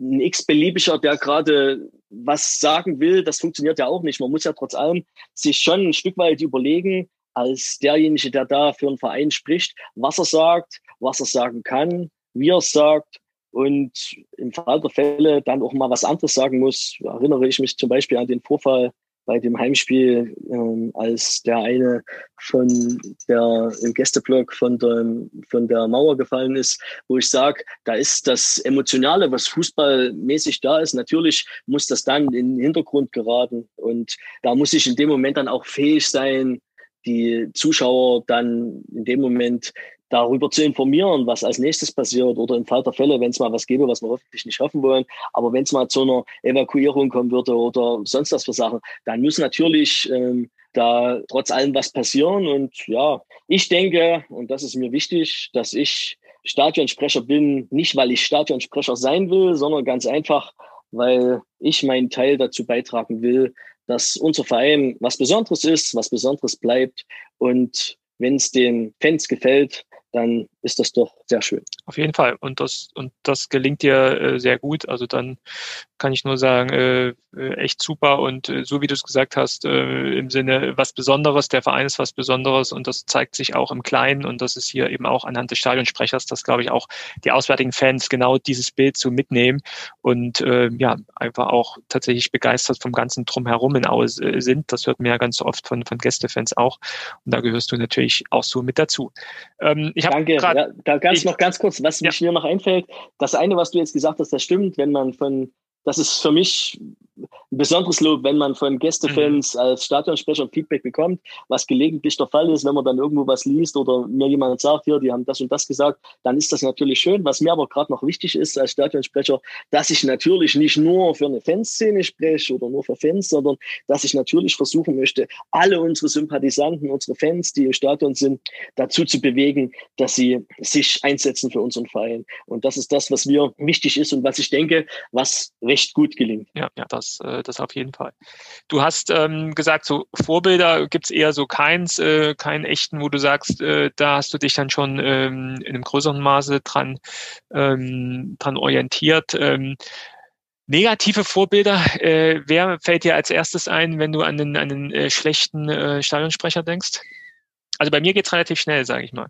B: ein x-beliebiger, der gerade was sagen will, das funktioniert ja auch nicht. Man muss ja trotz allem sich schon ein Stück weit überlegen, als derjenige, der da für einen Verein spricht, was er sagt, was er sagen kann, wie er es sagt und im Fall der Fälle dann auch mal was anderes sagen muss. Erinnere ich mich zum Beispiel an den Vorfall bei dem Heimspiel, ähm, als der eine von der im Gästeblock von der, von der Mauer gefallen ist, wo ich sage, da ist das Emotionale, was fußballmäßig da ist, natürlich muss das dann in den Hintergrund geraten. Und da muss ich in dem Moment dann auch fähig sein, die Zuschauer dann in dem Moment darüber zu informieren, was als nächstes passiert oder im Fall der Fälle, wenn es mal was gäbe, was wir hoffentlich nicht hoffen wollen, aber wenn es mal zu einer Evakuierung kommen würde oder sonst was für Sachen, dann muss natürlich ähm, da trotz allem was passieren. Und ja, ich denke, und das ist mir wichtig, dass ich Stadionsprecher bin, nicht weil ich Stadionsprecher sein will, sondern ganz einfach, weil ich meinen Teil dazu beitragen will, dass unser Verein was Besonderes ist, was Besonderes bleibt. Und wenn es den Fans gefällt, dann ist das doch sehr schön.
A: Auf jeden Fall. Und das, und das gelingt dir äh, sehr gut. Also dann kann ich nur sagen, äh, äh, echt super. Und äh, so wie du es gesagt hast, äh, im Sinne was Besonderes, der Verein ist was Besonderes und das zeigt sich auch im Kleinen und das ist hier eben auch anhand des Stadionsprechers, dass glaube ich auch die auswärtigen Fans genau dieses Bild so mitnehmen und äh, ja, einfach auch tatsächlich begeistert vom ganzen Drumherum in Aue sind. Das hört mir ja ganz oft von, von Gästefans auch. Und da gehörst du natürlich auch so mit dazu.
B: Ähm, ich Danke. Grad, ja, da ganz noch ganz kurz, was ja. mir noch einfällt. Das eine, was du jetzt gesagt hast, das stimmt, wenn man von das ist für mich ein besonderes Lob, wenn man von Gästefans mhm. als Stadionsprecher Feedback bekommt, was gelegentlich der Fall ist, wenn man dann irgendwo was liest oder mir jemand sagt, hier, die haben das und das gesagt, dann ist das natürlich schön. Was mir aber gerade noch wichtig ist als Stadionsprecher, dass ich natürlich nicht nur für eine Fanszene spreche oder nur für Fans, sondern dass ich natürlich versuchen möchte, alle unsere Sympathisanten, unsere Fans, die im Stadion sind, dazu zu bewegen, dass sie sich einsetzen für unseren Verein. Und das ist das, was mir wichtig ist und was ich denke, was recht gut gelingt.
A: Ja, ja das, äh, das auf jeden Fall. Du hast ähm, gesagt, so Vorbilder gibt's eher so keins, äh, keinen echten, wo du sagst, äh, da hast du dich dann schon ähm, in einem größeren Maße dran, ähm, dran orientiert. Ähm, Negative Vorbilder, äh, wer fällt dir als erstes ein, wenn du an den, an den äh, schlechten äh, Stadionsprecher denkst? Also bei mir geht's relativ schnell, sage ich mal.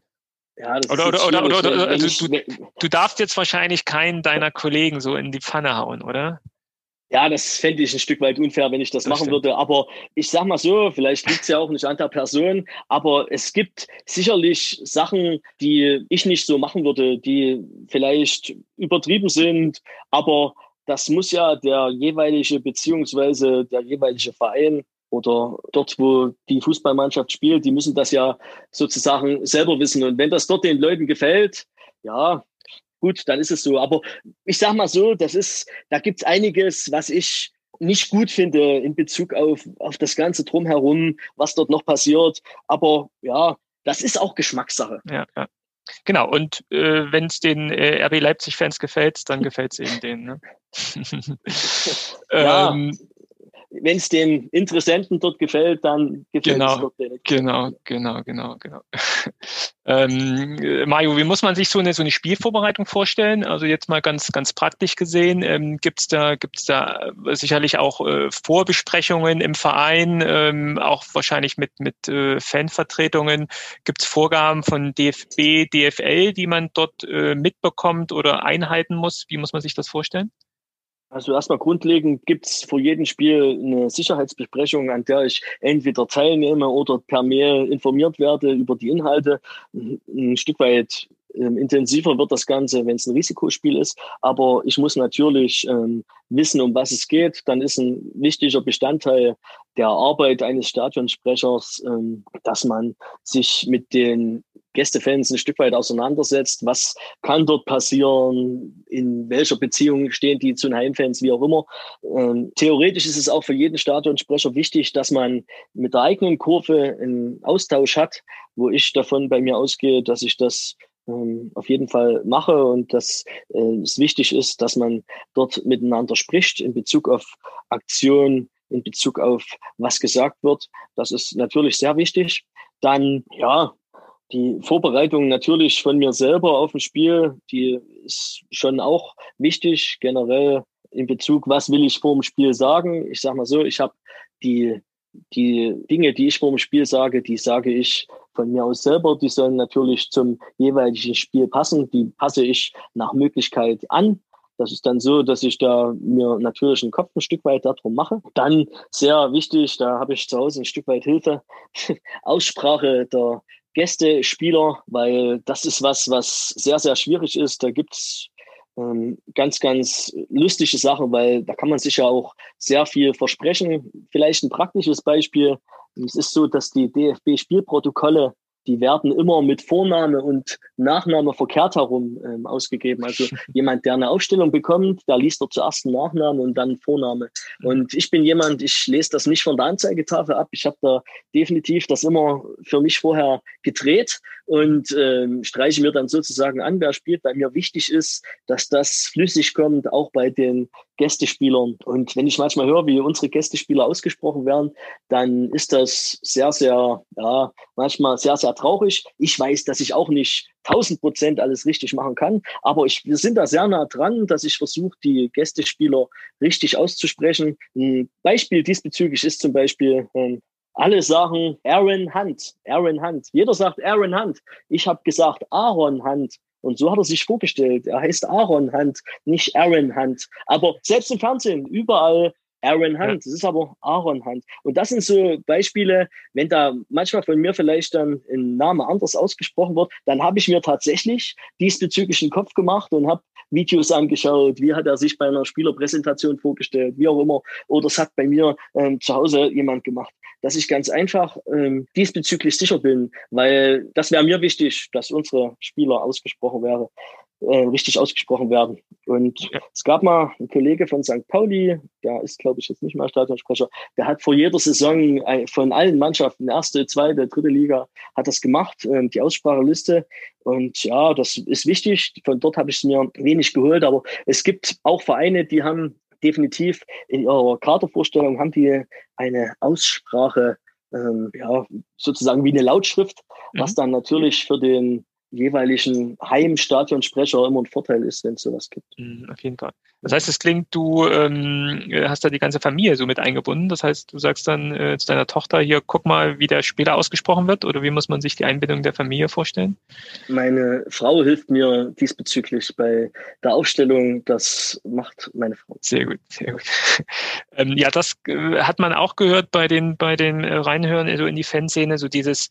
A: Ja, das oder, oder, oder, oder, oder also du, du darfst jetzt wahrscheinlich keinen deiner Kollegen so in die Pfanne hauen, oder?
B: Ja, das fände ich ein Stück weit unfair, wenn ich das, das machen stimmt. würde. Aber ich sag mal so, vielleicht liegt es ja auch nicht an der Person, aber es gibt sicherlich Sachen, die ich nicht so machen würde, die vielleicht übertrieben sind, aber das muss ja der jeweilige beziehungsweise der jeweilige Verein oder dort, wo die Fußballmannschaft spielt, die müssen das ja sozusagen selber wissen. Und wenn das dort den Leuten gefällt, ja, gut, dann ist es so. Aber ich sag mal so, das ist, da gibt's einiges, was ich nicht gut finde in Bezug auf, auf das Ganze drumherum, was dort noch passiert. Aber ja, das ist auch Geschmackssache.
A: Ja, ja. Genau, und äh, wenn es den äh, RB Leipzig-Fans gefällt, dann [LAUGHS] gefällt es eben denen. Ne? [LAUGHS] [LAUGHS]
B: ja. ähm, wenn es dem Interessenten dort gefällt, dann gefällt
A: genau,
B: es dort
A: direkt. Genau, genau, genau, genau. [LAUGHS] ähm, Mario, wie muss man sich so eine, so eine Spielvorbereitung vorstellen? Also jetzt mal ganz, ganz praktisch gesehen, ähm, gibt es da, gibt's da sicherlich auch äh, Vorbesprechungen im Verein, ähm, auch wahrscheinlich mit, mit äh, Fanvertretungen. Gibt es Vorgaben von DFB, DFL, die man dort äh, mitbekommt oder einhalten muss? Wie muss man sich das vorstellen?
B: Also erstmal grundlegend gibt es vor jedem Spiel eine Sicherheitsbesprechung, an der ich entweder teilnehme oder per Mail informiert werde über die Inhalte. Ein Stück weit ähm, intensiver wird das Ganze, wenn es ein Risikospiel ist. Aber ich muss natürlich ähm, wissen, um was es geht. Dann ist ein wichtiger Bestandteil der Arbeit eines Stadionsprechers, ähm, dass man sich mit den Gästefans ein Stück weit auseinandersetzt. Was kann dort passieren? In welcher Beziehung stehen die zu den Heimfans, wie auch immer. Ähm, theoretisch ist es auch für jeden Stadionsprecher wichtig, dass man mit der eigenen Kurve einen Austausch hat, wo ich davon bei mir ausgehe, dass ich das ähm, auf jeden Fall mache und dass äh, es wichtig ist, dass man dort miteinander spricht in Bezug auf Aktionen, in Bezug auf was gesagt wird. Das ist natürlich sehr wichtig. Dann, ja, die Vorbereitung natürlich von mir selber auf ein Spiel, die ist schon auch wichtig, generell in Bezug, was will ich vor dem Spiel sagen. Ich sage mal so, ich habe die, die Dinge, die ich vor dem Spiel sage, die sage ich von mir aus selber. Die sollen natürlich zum jeweiligen Spiel passen. Die passe ich nach Möglichkeit an. Das ist dann so, dass ich da mir natürlich einen Kopf ein Stück weit darum mache. Dann sehr wichtig, da habe ich zu Hause ein Stück weit Hilfe, [LAUGHS] Aussprache der Gästespieler, weil das ist was, was sehr, sehr schwierig ist. Da gibt's ähm, ganz, ganz lustige Sachen, weil da kann man sich ja auch sehr viel versprechen. Vielleicht ein praktisches Beispiel. Es ist so, dass die DFB-Spielprotokolle die werden immer mit Vorname und Nachname verkehrt herum ähm, ausgegeben. Also [LAUGHS] jemand, der eine Aufstellung bekommt, der liest dort zuerst einen Nachnamen und dann Vorname. Und ich bin jemand, ich lese das nicht von der Anzeigetafel ab. Ich habe da definitiv das immer für mich vorher gedreht und ähm, streiche mir dann sozusagen an, wer spielt. Bei mir wichtig ist, dass das flüssig kommt, auch bei den Gästespielern. Und wenn ich manchmal höre, wie unsere Gästespieler ausgesprochen werden, dann ist das sehr, sehr, ja, manchmal sehr, sehr traurig. Ich weiß, dass ich auch nicht 1000 Prozent alles richtig machen kann, aber ich, wir sind da sehr nah dran, dass ich versuche, die Gästespieler richtig auszusprechen. Ein Beispiel diesbezüglich ist zum Beispiel, ähm, alle sagen Aaron Hunt, Aaron Hunt. Jeder sagt Aaron Hunt. Ich habe gesagt Aaron Hunt. Und so hat er sich vorgestellt. Er heißt Aaron Hunt, nicht Aaron Hunt. Aber selbst im Fernsehen, überall Aaron Hunt. Ja. Das ist aber Aaron Hunt. Und das sind so Beispiele, wenn da manchmal von mir vielleicht dann ein Name anders ausgesprochen wird, dann habe ich mir tatsächlich diesbezüglich einen Kopf gemacht und habe Videos angeschaut, wie hat er sich bei einer Spielerpräsentation vorgestellt, wie auch immer. Oder es hat bei mir ähm, zu Hause jemand gemacht, dass ich ganz einfach ähm, diesbezüglich sicher bin, weil das wäre mir wichtig, dass unsere Spieler ausgesprochen wäre äh, richtig ausgesprochen werden. Und ja. es gab mal einen Kollege von St. Pauli, der ist, glaube ich, jetzt nicht mehr Stadionsprecher, der hat vor jeder Saison von allen Mannschaften, erste, zweite, dritte Liga, hat das gemacht, äh, die Ausspracheliste. Und ja, das ist wichtig. Von dort habe ich es mir wenig geholt, aber es gibt auch Vereine, die haben definitiv in ihrer Kadervorstellung haben die eine Aussprache ähm, ja, sozusagen wie eine Lautschrift, was mhm. dann natürlich für den jeweiligen Heimstadionsprecher immer ein Vorteil ist, wenn es sowas gibt.
A: Mhm, auf jeden Fall. Das heißt, es klingt, du ähm, hast da die ganze Familie so mit eingebunden. Das heißt, du sagst dann äh, zu deiner Tochter hier, guck mal, wie der Spieler ausgesprochen wird oder wie muss man sich die Einbindung der Familie vorstellen?
B: Meine Frau hilft mir diesbezüglich bei der Aufstellung. Das macht meine Frau.
A: Sehr gut, sehr gut. [LAUGHS] ähm, ja, das äh, hat man auch gehört bei den bei den äh, Reinhören also in die Fanszene, so dieses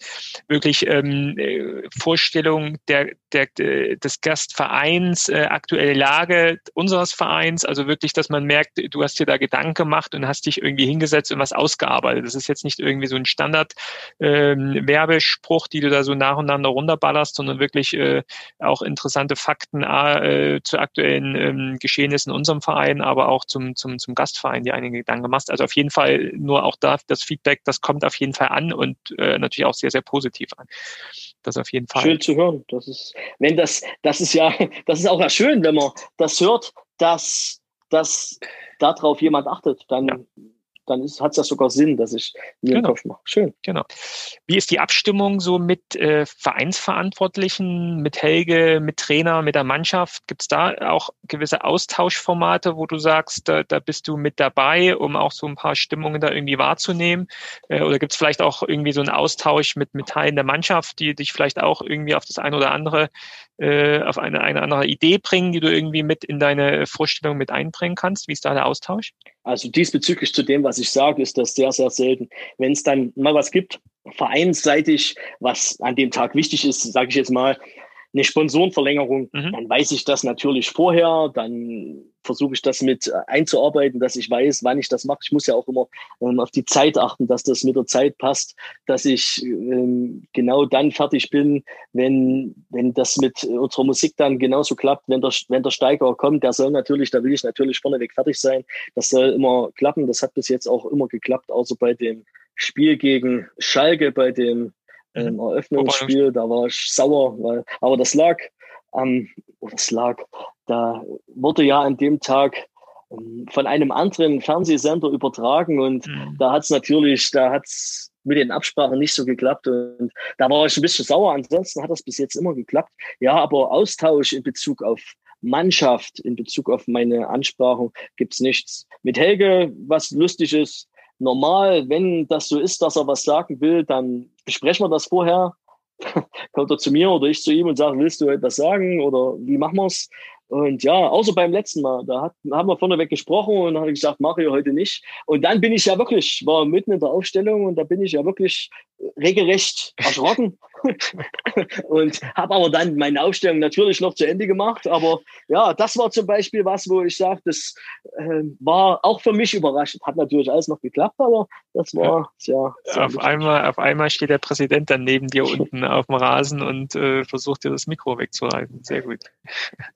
A: wirklich ähm, äh, Vorstellung der, der des Gastvereins, äh, aktuelle Lage unseres Vereins eins. Also wirklich, dass man merkt, du hast dir da Gedanken gemacht und hast dich irgendwie hingesetzt und was ausgearbeitet. Das ist jetzt nicht irgendwie so ein Standard-Werbespruch, ähm, die du da so nacheinander runterballerst, sondern wirklich äh, auch interessante Fakten äh, zu aktuellen ähm, Geschehnissen in unserem Verein, aber auch zum, zum, zum Gastverein, die einige Gedanken machst. Also auf jeden Fall nur auch da das Feedback, das kommt auf jeden Fall an und äh, natürlich auch sehr, sehr positiv an. Das auf jeden Fall.
B: Schön zu hören. Das ist, wenn das, das ist ja, [LAUGHS] das ist auch ja schön, wenn man das hört, dass, dass darauf jemand achtet. Dann, ja. Dann hat es ja sogar Sinn, dass ich mir genau. den Kopf mache.
A: Schön. Genau. Wie ist die Abstimmung so mit äh, Vereinsverantwortlichen, mit Helge, mit Trainer, mit der Mannschaft? Gibt es da auch gewisse Austauschformate, wo du sagst, da, da bist du mit dabei, um auch so ein paar Stimmungen da irgendwie wahrzunehmen? Äh, oder gibt es vielleicht auch irgendwie so einen Austausch mit, mit Teilen der Mannschaft, die dich vielleicht auch irgendwie auf das eine oder andere, äh, auf eine, eine andere Idee bringen, die du irgendwie mit in deine Vorstellung mit einbringen kannst? Wie ist da der Austausch?
B: Also diesbezüglich zu dem, was ich sage, ist das sehr, sehr selten. Wenn es dann mal was gibt, vereinsseitig, was an dem Tag wichtig ist, sage ich jetzt mal, eine Sponsorenverlängerung, mhm. dann weiß ich das natürlich vorher, dann versuche ich das mit einzuarbeiten, dass ich weiß, wann ich das mache. Ich muss ja auch immer ähm, auf die Zeit achten, dass das mit der Zeit passt, dass ich ähm, genau dann fertig bin, wenn, wenn das mit unserer Musik dann genauso klappt, wenn der, wenn der Steiger kommt, der soll natürlich, da will ich natürlich vorneweg fertig sein. Das soll immer klappen. Das hat bis jetzt auch immer geklappt, außer bei dem Spiel gegen Schalke, bei dem mhm. Eröffnungsspiel, da war ich sauer, weil, aber das lag ähm, oder es lag, da wurde ja an dem Tag ähm, von einem anderen Fernsehsender übertragen und mhm. da hat es natürlich, da hat es mit den Absprachen nicht so geklappt und da war ich ein bisschen sauer. Ansonsten hat das bis jetzt immer geklappt. Ja, aber Austausch in Bezug auf Mannschaft, in Bezug auf meine Ansprachen gibt's nichts. Mit Helge, was lustig ist, normal, wenn das so ist, dass er was sagen will, dann besprechen wir das vorher. [LAUGHS] Kommt er zu mir oder ich zu ihm und sagt, willst du etwas sagen oder wie machen wir's? Und ja, außer beim letzten Mal, da hat, haben wir vorneweg gesprochen und dann habe ich gesagt, mache ich heute nicht. Und dann bin ich ja wirklich, war mitten in der Aufstellung und da bin ich ja wirklich regelrecht erschrocken [LAUGHS] und habe aber dann meine Aufstellung natürlich noch zu Ende gemacht. Aber ja, das war zum Beispiel was, wo ich sage, das äh, war auch für mich überraschend. Hat natürlich alles noch geklappt, aber das war ja.
A: sehr auf einmal, auf einmal steht der Präsident dann neben dir [LAUGHS] unten auf dem Rasen und äh, versucht dir das Mikro wegzureißen. Sehr gut.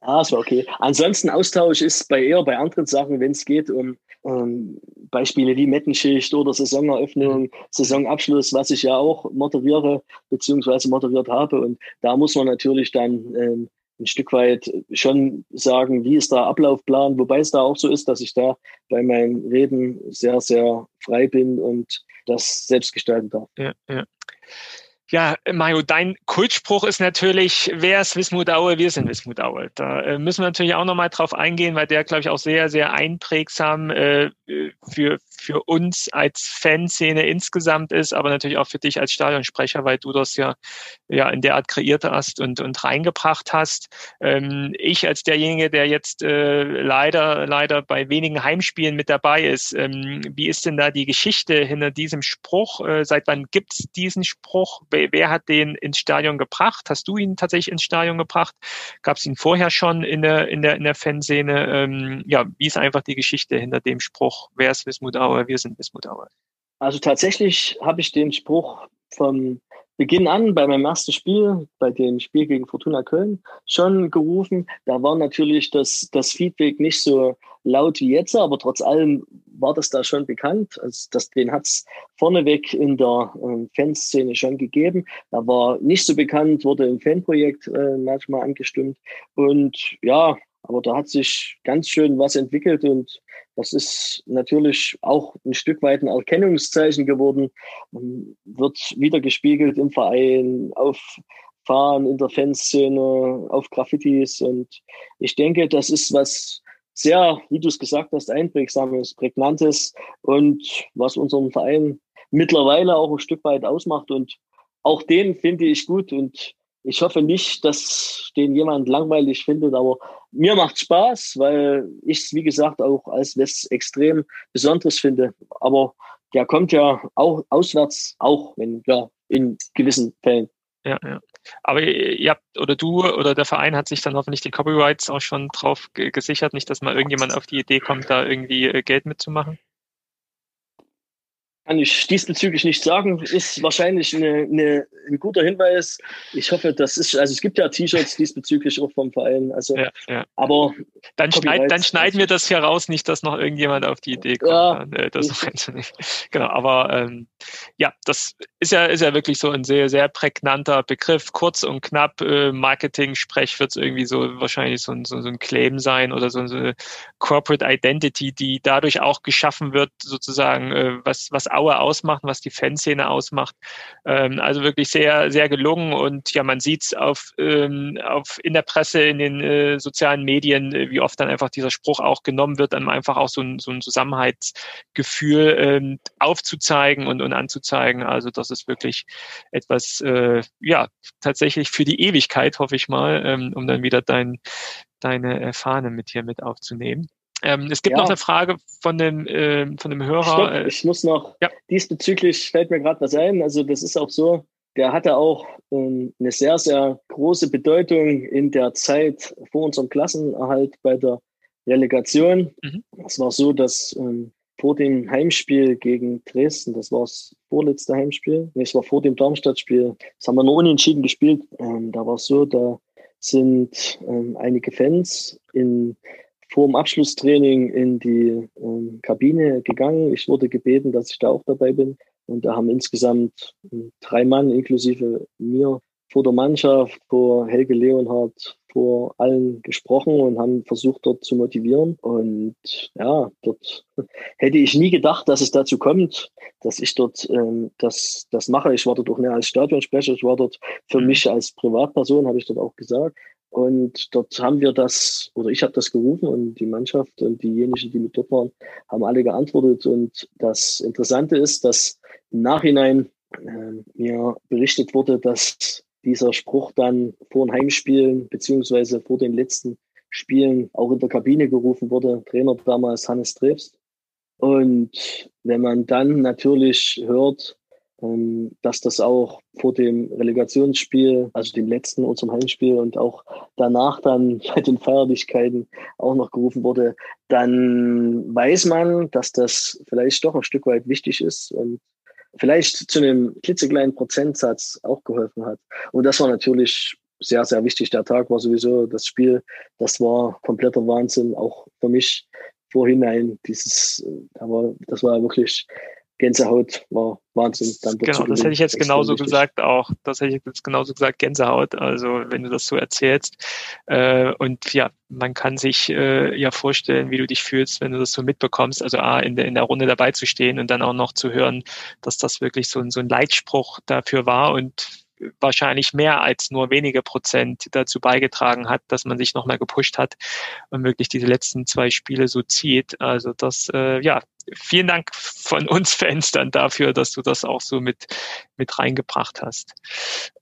B: Ah, das war okay. Ansonsten Austausch ist bei eher bei anderen Sachen, wenn es geht um ähm, Beispiele wie Mettenschicht oder Saisoneröffnung, Saisonabschluss, was ich ja auch moderiere beziehungsweise moderiert habe. Und da muss man natürlich dann ähm, ein Stück weit schon sagen, wie ist der Ablaufplan, wobei es da auch so ist, dass ich da bei meinen Reden sehr, sehr frei bin und das selbst gestalten darf.
A: Ja, ja. Ja, Mario, dein Kultspruch ist natürlich, wer ist Wismut Aue, wir sind Wismut Aue. Da äh, müssen wir natürlich auch nochmal drauf eingehen, weil der, glaube ich, auch sehr, sehr einprägsam äh, für, für uns als Fanszene insgesamt ist, aber natürlich auch für dich als Stadionsprecher, weil du das ja, ja in der Art kreiert hast und, und reingebracht hast. Ähm, ich als derjenige, der jetzt äh, leider, leider bei wenigen Heimspielen mit dabei ist, ähm, wie ist denn da die Geschichte hinter diesem Spruch? Seit wann gibt es diesen Spruch? Wer, wer hat den ins Stadion gebracht? Hast du ihn tatsächlich ins Stadion gebracht? Gab es ihn vorher schon in der, in der, in der Fanszene? Ähm, ja, wie ist einfach die Geschichte hinter dem Spruch? Wer ist Wismut Aue? Wir sind Wismut Aue.
B: Also tatsächlich habe ich den Spruch vom Beginn an bei meinem ersten Spiel, bei dem Spiel gegen Fortuna Köln, schon gerufen. Da war natürlich das, das Feedback nicht so laut wie jetzt, aber trotz allem war das da schon bekannt. Also das, den hat es vorneweg in der äh, Fanszene schon gegeben. Da war nicht so bekannt, wurde im Fanprojekt äh, manchmal angestimmt. Und ja, aber da hat sich ganz schön was entwickelt und das ist natürlich auch ein Stück weit ein Erkennungszeichen geworden. Man wird wieder gespiegelt im Verein, auf Fahren in der Fanszene, auf Graffitis. Und ich denke, das ist was sehr, wie du es gesagt hast, einprägsames, prägnantes und was unseren Verein mittlerweile auch ein Stück weit ausmacht. Und auch den finde ich gut und ich hoffe nicht, dass den jemand langweilig findet, aber mir macht Spaß, weil ich es, wie gesagt, auch als was extrem Besonderes finde. Aber der kommt ja auch auswärts, auch wenn, ja, in gewissen Fällen.
A: Ja, ja. Aber ihr habt, oder du oder der Verein hat sich dann hoffentlich die Copyrights auch schon drauf gesichert, nicht, dass mal irgendjemand auf die Idee kommt, da irgendwie äh, Geld mitzumachen?
B: Kann ich diesbezüglich nicht sagen. Ist wahrscheinlich eine, eine, ein guter Hinweis. Ich hoffe, das ist, also es gibt ja T-Shirts diesbezüglich auch vom Verein. Also, ja, ja. aber
A: dann, schneid, dann schneiden wir das hier raus, nicht, dass noch irgendjemand auf die Idee kommt. Ja, äh, das nicht. Genau, aber ähm, ja, das ist ja, ist ja wirklich so ein sehr, sehr prägnanter Begriff. Kurz und knapp, äh, Marketing-Sprech wird es irgendwie so wahrscheinlich so ein, so, so ein Claim sein oder so, so eine Corporate Identity, die dadurch auch geschaffen wird, sozusagen, äh, was, was Aue ausmacht, was die Fanszene ausmacht. Ähm, also wirklich sehr, sehr gelungen und ja, man sieht es auf, ähm, auf in der Presse, in den äh, sozialen Medien, äh, wie oft dann einfach dieser Spruch auch genommen wird, um einfach auch so ein, so ein Zusammenhaltsgefühl ähm, aufzuzeigen und, und anzuzeigen. Also das ist wirklich etwas, äh, ja, tatsächlich für die Ewigkeit, hoffe ich mal, ähm, um dann wieder dein, deine Fahne mit hier mit aufzunehmen. Ähm, es gibt ja. noch eine Frage von dem, äh, von dem Hörer.
B: Stopp, äh, ich muss noch, ja. diesbezüglich fällt mir gerade was ein. Also das ist auch so, der hatte auch ähm, eine sehr, sehr große Bedeutung in der Zeit vor unserem Klassenerhalt bei der Relegation. Mhm. Es war so, dass ähm, vor dem Heimspiel gegen Dresden, das war das vorletzte Heimspiel, nee, es war vor dem Darmstadt-Spiel, das haben wir nur unentschieden gespielt. Ähm, da war es so, da sind ähm, einige Fans in vor dem Abschlusstraining in die ähm, Kabine gegangen. Ich wurde gebeten, dass ich da auch dabei bin. Und da haben insgesamt ähm, drei Mann, inklusive mir, vor der Mannschaft, vor Helge Leonhardt, vor allen gesprochen und haben versucht, dort zu motivieren. Und ja, dort [LAUGHS] hätte ich nie gedacht, dass es dazu kommt, dass ich dort ähm, das, das mache. Ich war dort auch nicht als Stadionsprecher, ich war dort für mhm. mich als Privatperson, habe ich dort auch gesagt. Und dort haben wir das, oder ich habe das gerufen und die Mannschaft und diejenigen, die mit dort waren, haben alle geantwortet. Und das Interessante ist, dass im Nachhinein äh, mir berichtet wurde, dass dieser Spruch dann vor den Heimspielen beziehungsweise vor den letzten Spielen auch in der Kabine gerufen wurde. Trainer damals Hannes Trebst. Und wenn man dann natürlich hört, dass das auch vor dem Relegationsspiel, also dem letzten unserem Heimspiel und auch danach dann [LAUGHS] bei den Feierlichkeiten auch noch gerufen wurde, dann weiß man, dass das vielleicht doch ein Stück weit wichtig ist und vielleicht zu einem klitzekleinen Prozentsatz auch geholfen hat. Und das war natürlich sehr, sehr wichtig. Der Tag war sowieso das Spiel, das war kompletter Wahnsinn, auch für mich vorhinein. Dieses, aber das war wirklich Gänsehaut war Wahnsinn.
A: Dann genau, das hätte ich jetzt genauso gesagt auch. Das hätte ich jetzt genauso gesagt, Gänsehaut. Also wenn du das so erzählst. Äh, und ja, man kann sich äh, ja vorstellen, wie du dich fühlst, wenn du das so mitbekommst. Also A, in der, in der Runde dabei zu stehen und dann auch noch zu hören, dass das wirklich so ein, so ein Leitspruch dafür war und wahrscheinlich mehr als nur wenige Prozent dazu beigetragen hat, dass man sich nochmal gepusht hat und wirklich diese letzten zwei Spiele so zieht. Also das, äh, ja, vielen Dank von uns Fans dann dafür, dass du das auch so mit, mit reingebracht hast.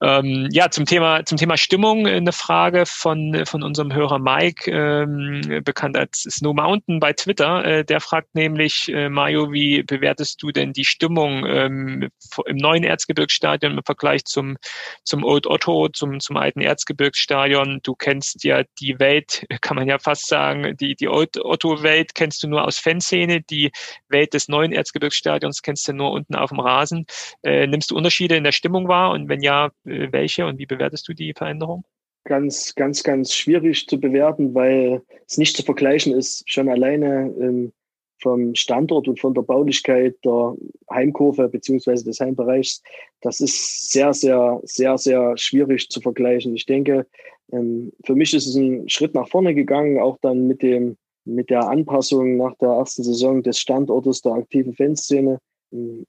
A: Ähm, ja, zum Thema, zum Thema Stimmung eine Frage von, von unserem Hörer Mike, ähm, bekannt als Snow Mountain bei Twitter. Äh, der fragt nämlich, äh, Mario, wie bewertest du denn die Stimmung ähm, im neuen Erzgebirgsstadion im Vergleich zum, zum Old Otto, zum, zum alten Erzgebirgsstadion? Du kennst ja die Welt, [LAUGHS] kann man ja fast sagen, die, die Old Otto Welt kennst du nur aus Fanszene, die Welt des neuen Erzgebirgsstadions kennst du nur unten auf dem Rasen. Äh, nimmst du Unterschiede in der Stimmung wahr und wenn ja, äh, welche und wie bewertest du die Veränderung?
B: Ganz, ganz, ganz schwierig zu bewerten, weil es nicht zu vergleichen ist, schon alleine ähm, vom Standort und von der Baulichkeit der Heimkurve beziehungsweise des Heimbereichs. Das ist sehr, sehr, sehr, sehr schwierig zu vergleichen. Ich denke, ähm, für mich ist es ein Schritt nach vorne gegangen, auch dann mit dem mit der Anpassung nach der ersten Saison des Standortes der aktiven Fanszene.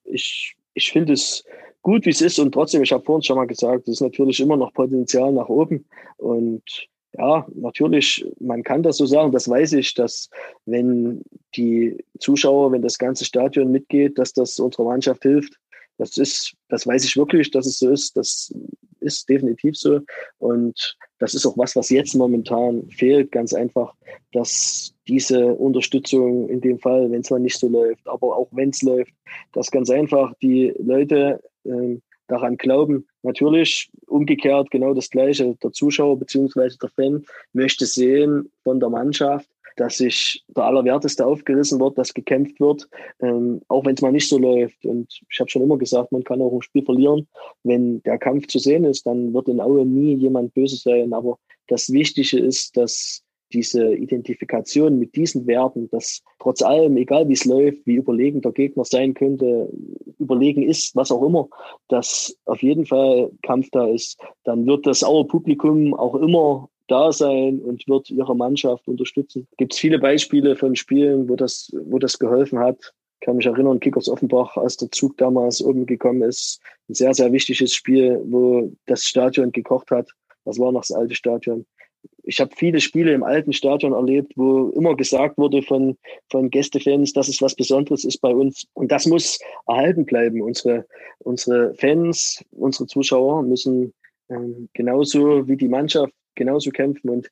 B: Ich, ich finde es gut, wie es ist und trotzdem, ich habe vorhin schon mal gesagt, es ist natürlich immer noch Potenzial nach oben und ja, natürlich, man kann das so sagen, das weiß ich, dass wenn die Zuschauer, wenn das ganze Stadion mitgeht, dass das unserer Mannschaft hilft. Das ist, das weiß ich wirklich, dass es so ist. Das ist definitiv so. Und das ist auch was, was jetzt momentan fehlt, ganz einfach, dass diese Unterstützung in dem Fall, wenn es mal nicht so läuft, aber auch wenn es läuft, dass ganz einfach die Leute äh, daran glauben. Natürlich umgekehrt genau das Gleiche. Der Zuschauer beziehungsweise der Fan möchte sehen von der Mannschaft, dass sich der Allerwerteste aufgerissen wird, dass gekämpft wird, ähm, auch wenn es mal nicht so läuft. Und ich habe schon immer gesagt, man kann auch ein Spiel verlieren. Wenn der Kampf zu sehen ist, dann wird in Aue nie jemand böse sein. Aber das Wichtige ist, dass diese Identifikation mit diesen Werten, dass trotz allem, egal wie es läuft, wie überlegen der Gegner sein könnte, überlegen ist, was auch immer, dass auf jeden Fall Kampf da ist, dann wird das Auer Publikum auch immer da sein und wird ihre Mannschaft unterstützen. Gibt es viele Beispiele von Spielen, wo das, wo das geholfen hat. Ich kann mich erinnern, Kickers Offenbach, als der Zug damals oben gekommen ist, ein sehr, sehr wichtiges Spiel, wo das Stadion gekocht hat. Das war noch das alte Stadion ich habe viele Spiele im alten Stadion erlebt, wo immer gesagt wurde von, von Gästefans, dass es was Besonderes ist bei uns. Und das muss erhalten bleiben. Unsere, unsere Fans, unsere Zuschauer müssen ähm, genauso wie die Mannschaft genauso kämpfen. Und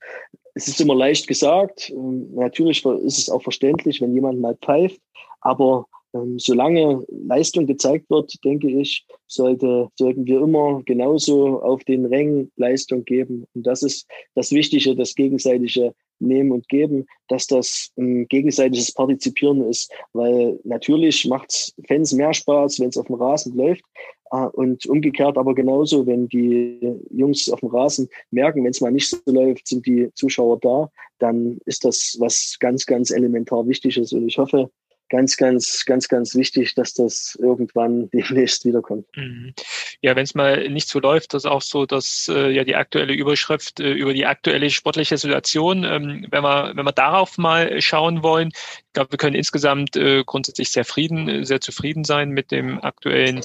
B: es ist immer leicht gesagt. Ähm, natürlich ist es auch verständlich, wenn jemand mal pfeift. Aber ähm, solange Leistung gezeigt wird, denke ich, sollte, sollten wir immer genauso auf den Rängen Leistung geben. Und das ist das Wichtige, das gegenseitige Nehmen und Geben, dass das ein gegenseitiges Partizipieren ist. Weil natürlich macht es Fans mehr Spaß, wenn es auf dem Rasen läuft. Äh, und umgekehrt aber genauso, wenn die Jungs auf dem Rasen merken, wenn es mal nicht so läuft, sind die Zuschauer da, dann ist das was ganz, ganz elementar Wichtiges. Und ich hoffe, ganz, ganz, ganz, ganz wichtig, dass das irgendwann [LAUGHS] demnächst wiederkommt. Mhm.
A: Ja, wenn es mal nicht so läuft, das ist auch so, dass äh, ja die aktuelle Überschrift äh, über die aktuelle sportliche Situation, ähm, wenn wir wenn wir darauf mal schauen wollen, ich glaube, wir können insgesamt äh, grundsätzlich sehr frieden, äh, sehr zufrieden sein mit dem aktuellen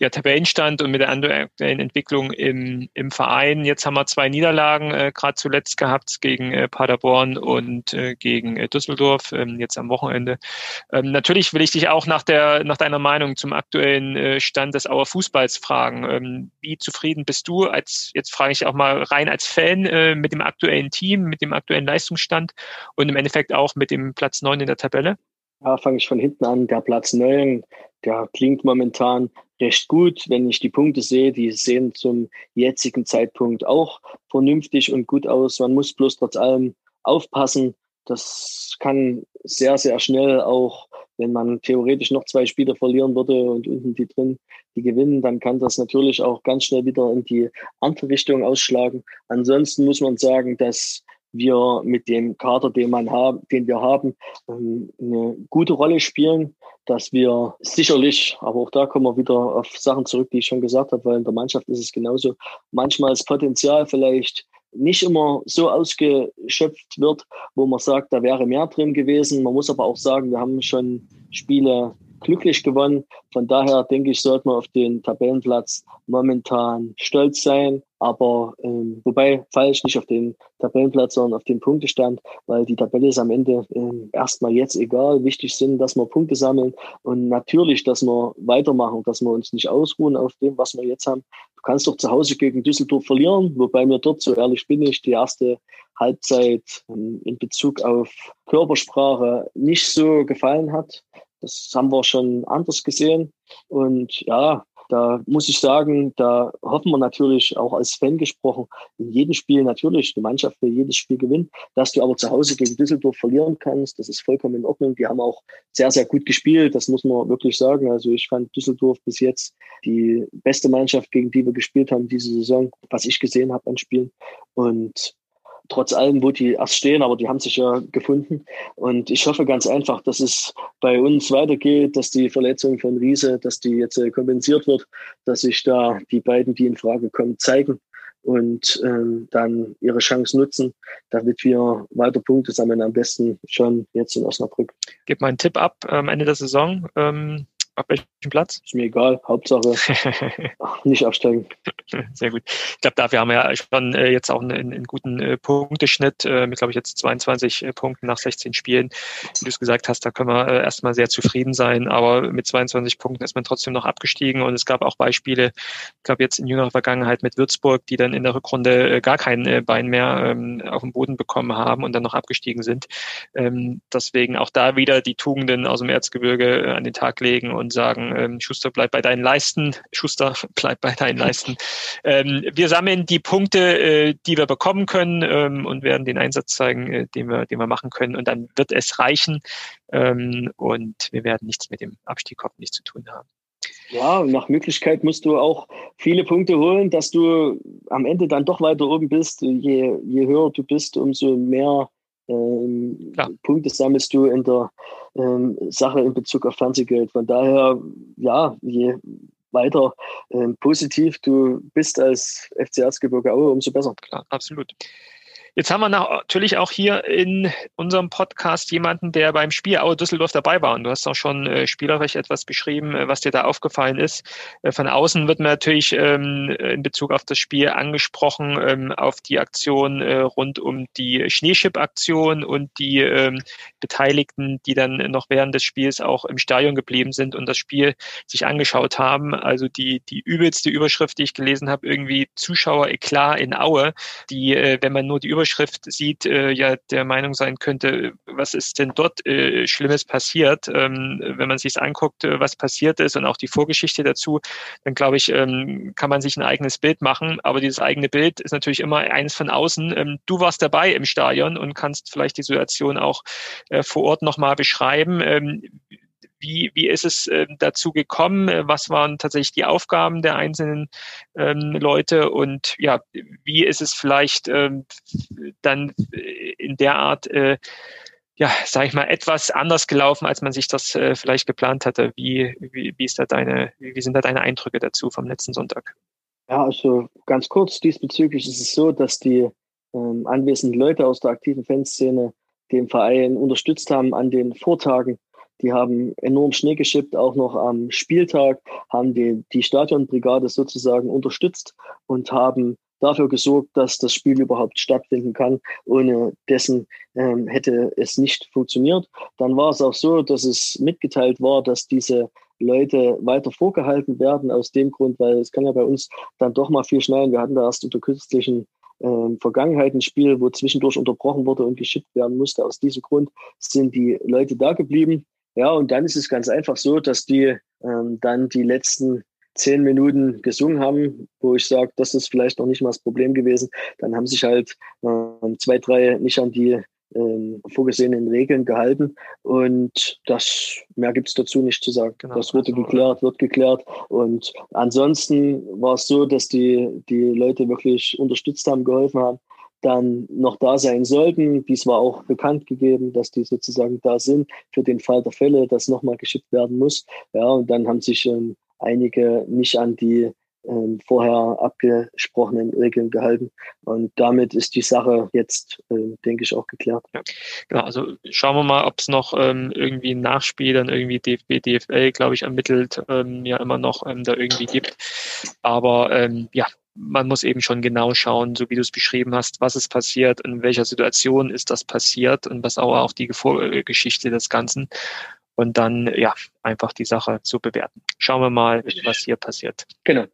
A: ja, Tabellenstand und mit der aktuellen Entwicklung im, im Verein. Jetzt haben wir zwei Niederlagen äh, gerade zuletzt gehabt gegen äh, Paderborn und äh, gegen äh, Düsseldorf, ähm, jetzt am Wochenende. Ähm, natürlich will ich dich auch nach, der, nach deiner Meinung zum aktuellen äh, Stand des Auer Fußballs fragen. Ähm, wie zufrieden bist du als, jetzt frage ich auch mal rein als Fan, äh, mit dem aktuellen Team, mit dem aktuellen Leistungsstand und im Endeffekt auch mit dem Platz neun in der Tabelle?
B: Ja, fange ich von hinten an. Der Platz 9, der klingt momentan recht gut. Wenn ich die Punkte sehe, die sehen zum jetzigen Zeitpunkt auch vernünftig und gut aus. Man muss bloß trotz allem aufpassen. Das kann sehr, sehr schnell auch, wenn man theoretisch noch zwei Spiele verlieren würde und unten die drin, die gewinnen, dann kann das natürlich auch ganz schnell wieder in die andere Richtung ausschlagen. Ansonsten muss man sagen, dass wir mit dem Kader, den, man haben, den wir haben, ähm, eine gute Rolle spielen, dass wir sicherlich, aber auch da kommen wir wieder auf Sachen zurück, die ich schon gesagt habe, weil in der Mannschaft ist es genauso, manchmal das Potenzial vielleicht nicht immer so ausgeschöpft wird, wo man sagt, da wäre mehr drin gewesen. Man muss aber auch sagen, wir haben schon Spiele glücklich gewonnen. Von daher denke ich, sollte man auf den Tabellenplatz momentan stolz sein. Aber ähm, wobei falsch nicht auf den Tabellenplatz, sondern auf den Punktestand, weil die Tabelle ist am Ende ähm, erstmal jetzt egal. Wichtig sind, dass wir Punkte sammeln und natürlich, dass wir weitermachen, dass wir uns nicht ausruhen auf dem, was wir jetzt haben. Du kannst doch zu Hause gegen Düsseldorf verlieren, wobei mir dort, so ehrlich bin ich, die erste Halbzeit ähm, in Bezug auf Körpersprache nicht so gefallen hat. Das haben wir schon anders gesehen. Und ja, da muss ich sagen, da hoffen wir natürlich auch als Fan gesprochen, in jedem Spiel natürlich, die Mannschaft will jedes Spiel gewinnen, dass du aber zu Hause gegen Düsseldorf verlieren kannst, das ist vollkommen in Ordnung. Die haben auch sehr, sehr gut gespielt, das muss man wirklich sagen. Also ich fand Düsseldorf bis jetzt die beste Mannschaft, gegen die wir gespielt haben diese Saison, was ich gesehen habe an Spielen. Und trotz allem, wo die erst stehen, aber die haben sich ja gefunden. Und ich hoffe ganz einfach, dass es bei uns weitergeht, dass die Verletzung von Riese, dass die jetzt äh, kompensiert wird, dass sich da die beiden, die in Frage kommen, zeigen und ähm, dann ihre Chance nutzen, damit wir weiter Punkte sammeln, am besten schon jetzt in Osnabrück.
A: Gib mal einen Tipp ab am Ende der Saison. Ähm, Ab welchem Platz?
B: Ist mir egal. Hauptsache [LAUGHS] nicht absteigen.
A: Sehr gut. Ich glaube, dafür haben wir ja schon äh, jetzt auch einen, einen guten äh, Punkteschnitt äh, mit, glaube ich, jetzt 22 äh, Punkten nach 16 Spielen. Wie du es gesagt hast, da können wir äh, erstmal sehr zufrieden sein. Aber mit 22 Punkten ist man trotzdem noch abgestiegen. Und es gab auch Beispiele, ich glaube, jetzt in jüngerer Vergangenheit mit Würzburg, die dann in der Rückrunde äh, gar kein Bein mehr ähm, auf dem Boden bekommen haben und dann noch abgestiegen sind. Ähm, deswegen auch da wieder die Tugenden aus dem Erzgebirge an den Tag legen und sagen, ähm, Schuster, bleib bei deinen Leisten, Schuster, [LAUGHS] bleib bei deinen Leisten. Ähm, wir sammeln die Punkte, äh, die wir bekommen können ähm, und werden den Einsatz zeigen, äh, den, wir, den wir machen können. Und dann wird es reichen ähm, und wir werden nichts mit dem Abstieg hoffentlich zu tun haben.
B: Ja, nach Möglichkeit musst du auch viele Punkte holen, dass du am Ende dann doch weiter oben bist. Je, je höher du bist, umso mehr ähm, Punkte sammelst du in der ähm, Sache in Bezug auf Fernsehgeld. Von daher, ja, je weiter ähm, positiv du bist als FC Erzgebirge Aue, umso besser.
A: Klar, absolut. Jetzt haben wir natürlich auch hier in unserem Podcast jemanden, der beim Spiel Aue Düsseldorf dabei war. Und du hast auch schon äh, spielerisch etwas beschrieben, äh, was dir da aufgefallen ist. Äh, von außen wird man natürlich ähm, in Bezug auf das Spiel angesprochen, ähm, auf die Aktion äh, rund um die Schneeschipp-Aktion und die ähm, Beteiligten, die dann noch während des Spiels auch im Stadion geblieben sind und das Spiel sich angeschaut haben. Also die, die übelste Überschrift, die ich gelesen habe, irgendwie Zuschauer Eklat in Aue, die, äh, wenn man nur die Überschrift Überschrift sieht, äh, ja der Meinung sein könnte, was ist denn dort äh, Schlimmes passiert. Ähm, wenn man sich anguckt, äh, was passiert ist und auch die Vorgeschichte dazu, dann glaube ich, ähm, kann man sich ein eigenes Bild machen. Aber dieses eigene Bild ist natürlich immer eines von außen. Ähm, du warst dabei im Stadion und kannst vielleicht die Situation auch äh, vor Ort nochmal beschreiben. Wie, wie ist es äh, dazu gekommen? Was waren tatsächlich die Aufgaben der einzelnen ähm, Leute? Und ja, wie ist es vielleicht ähm, dann in der Art, äh, ja, sage ich mal, etwas anders gelaufen, als man sich das äh, vielleicht geplant hatte? Wie, wie, wie, ist da deine, wie sind da deine Eindrücke dazu vom letzten Sonntag?
B: Ja, also ganz kurz diesbezüglich ist es so, dass die ähm, anwesenden Leute aus der aktiven Fanszene den Verein unterstützt haben an den Vortagen die haben enorm Schnee geschippt, auch noch am Spieltag, haben die, die Stadionbrigade sozusagen unterstützt und haben dafür gesorgt, dass das Spiel überhaupt stattfinden kann. Ohne dessen ähm, hätte es nicht funktioniert. Dann war es auch so, dass es mitgeteilt war, dass diese Leute weiter vorgehalten werden, aus dem Grund, weil es kann ja bei uns dann doch mal viel schneien. Wir hatten da erst unter künstlichen ähm, Vergangenheit ein Spiel, wo zwischendurch unterbrochen wurde und geschickt werden musste. Aus diesem Grund sind die Leute da geblieben. Ja, und dann ist es ganz einfach so, dass die ähm, dann die letzten zehn Minuten gesungen haben, wo ich sage, das ist vielleicht noch nicht mal das Problem gewesen. Dann haben sich halt äh, zwei, drei nicht an die äh, vorgesehenen Regeln gehalten. Und das mehr gibt's dazu nicht zu sagen. Genau, das wurde also, geklärt, wird geklärt. Und ansonsten war es so, dass die, die Leute wirklich unterstützt haben, geholfen haben dann noch da sein sollten. Dies war auch bekannt gegeben, dass die sozusagen da sind für den Fall der Fälle, dass nochmal geschickt werden muss. Ja, und dann haben sich ähm, einige nicht an die ähm, vorher abgesprochenen Regeln gehalten. Und damit ist die Sache jetzt, äh, denke ich, auch geklärt.
A: Ja, genau. Also schauen wir mal, ob es noch ähm, irgendwie ein Nachspiel dann irgendwie DFB, DFL, glaube ich, ermittelt, ähm, ja immer noch ähm, da irgendwie gibt. Aber ähm, ja, man muss eben schon genau schauen, so wie du es beschrieben hast, was ist passiert, in welcher Situation ist das passiert und was auch, auch die Vorgeschichte des Ganzen. Und dann, ja, einfach die Sache zu bewerten. Schauen wir mal, was hier passiert.
B: Genau.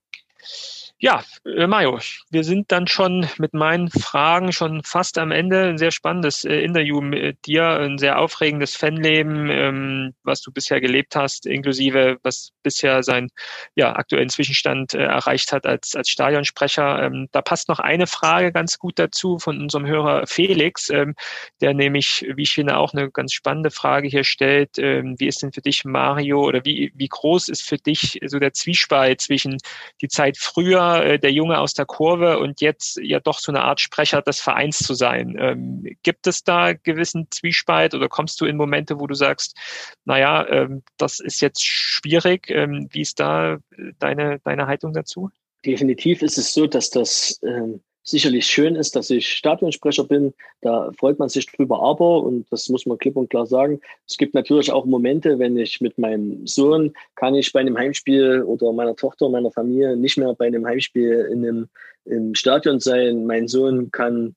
A: Ja, äh, Mario, wir sind dann schon mit meinen Fragen schon fast am Ende. Ein sehr spannendes äh, Interview mit dir, ein sehr aufregendes Fanleben, ähm, was du bisher gelebt hast, inklusive was bisher sein ja, aktuellen Zwischenstand äh, erreicht hat als, als Stadionsprecher. Ähm, da passt noch eine Frage ganz gut dazu von unserem Hörer Felix, ähm, der nämlich, wie ich finde, auch eine ganz spannende Frage hier stellt. Wie ist denn für dich, Mario, oder wie, wie groß ist für dich so der Zwiespalt zwischen die Zeit früher äh, der Junge aus der Kurve und jetzt ja doch so eine Art Sprecher des Vereins zu sein. Ähm, gibt es da gewissen Zwiespalt oder kommst du in Momente, wo du sagst, naja, ähm, das ist jetzt schwierig? Ähm, wie ist da deine, deine Haltung dazu?
B: Definitiv ist es so, dass das ähm, sicherlich schön ist, dass ich Stadionsprecher bin. Da freut man sich drüber, aber, und das muss man klipp und klar sagen, es gibt natürlich auch Momente, wenn ich mit meinem Sohn, kann ich bei einem Heimspiel oder meiner Tochter, meiner Familie nicht mehr bei einem Heimspiel in einem im Stadion sein. Mein Sohn kann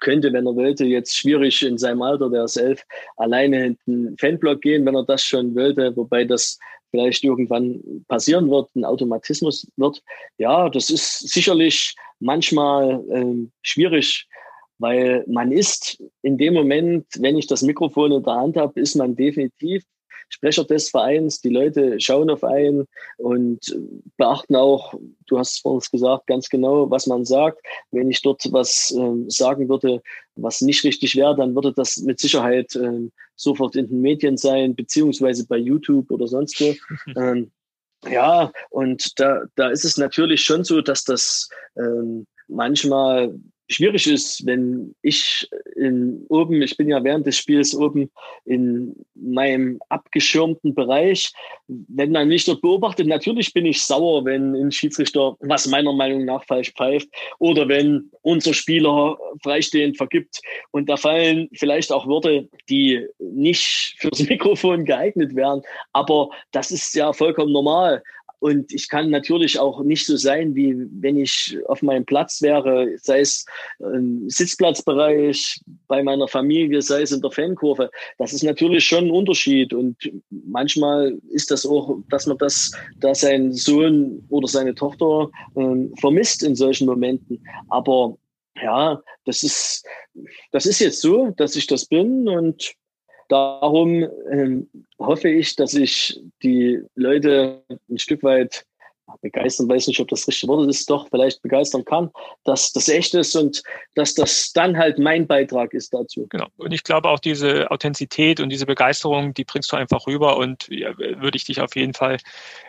B: könnte, wenn er wollte, jetzt schwierig in seinem Alter, der ist elf, alleine in den Fanblock gehen, wenn er das schon wollte, wobei das vielleicht irgendwann passieren wird, ein Automatismus wird. Ja, das ist sicherlich manchmal ähm, schwierig, weil man ist in dem Moment, wenn ich das Mikrofon in der Hand habe, ist man definitiv Sprecher des Vereins. Die Leute schauen auf einen und beachten auch, du hast es vorhin gesagt, ganz genau, was man sagt. Wenn ich dort was äh, sagen würde, was nicht richtig wäre, dann würde das mit Sicherheit äh, sofort in den Medien sein, beziehungsweise bei YouTube oder sonst wo. [LAUGHS] ähm, ja, und da, da ist es natürlich schon so, dass das ähm, manchmal schwierig ist, wenn ich in, oben, ich bin ja während des Spiels oben in meinem abgeschirmten Bereich, wenn man mich dort beobachtet, natürlich bin ich sauer, wenn ein Schiedsrichter was meiner Meinung nach falsch pfeift oder wenn unser Spieler freistehend vergibt und da fallen vielleicht auch Worte, die nicht fürs [LAUGHS] Mikrofon geeignet wären, aber das ist ja vollkommen normal. Und ich kann natürlich auch nicht so sein, wie wenn ich auf meinem Platz wäre, sei es im Sitzplatzbereich, bei meiner Familie, sei es in der Fankurve. Das ist natürlich schon ein Unterschied. Und manchmal ist das auch, dass man das, da sein Sohn oder seine Tochter äh, vermisst in solchen Momenten. Aber ja, das ist, das ist jetzt so, dass ich das bin und Darum ähm, hoffe ich, dass ich die Leute ein Stück weit begeistern, weiß nicht, ob das richtige Wort ist, doch vielleicht begeistern kann, dass das echt ist und dass das dann halt mein Beitrag ist dazu.
A: Genau. Und ich glaube auch diese Authentizität und diese Begeisterung, die bringst du einfach rüber und ja, würde ich dich auf jeden Fall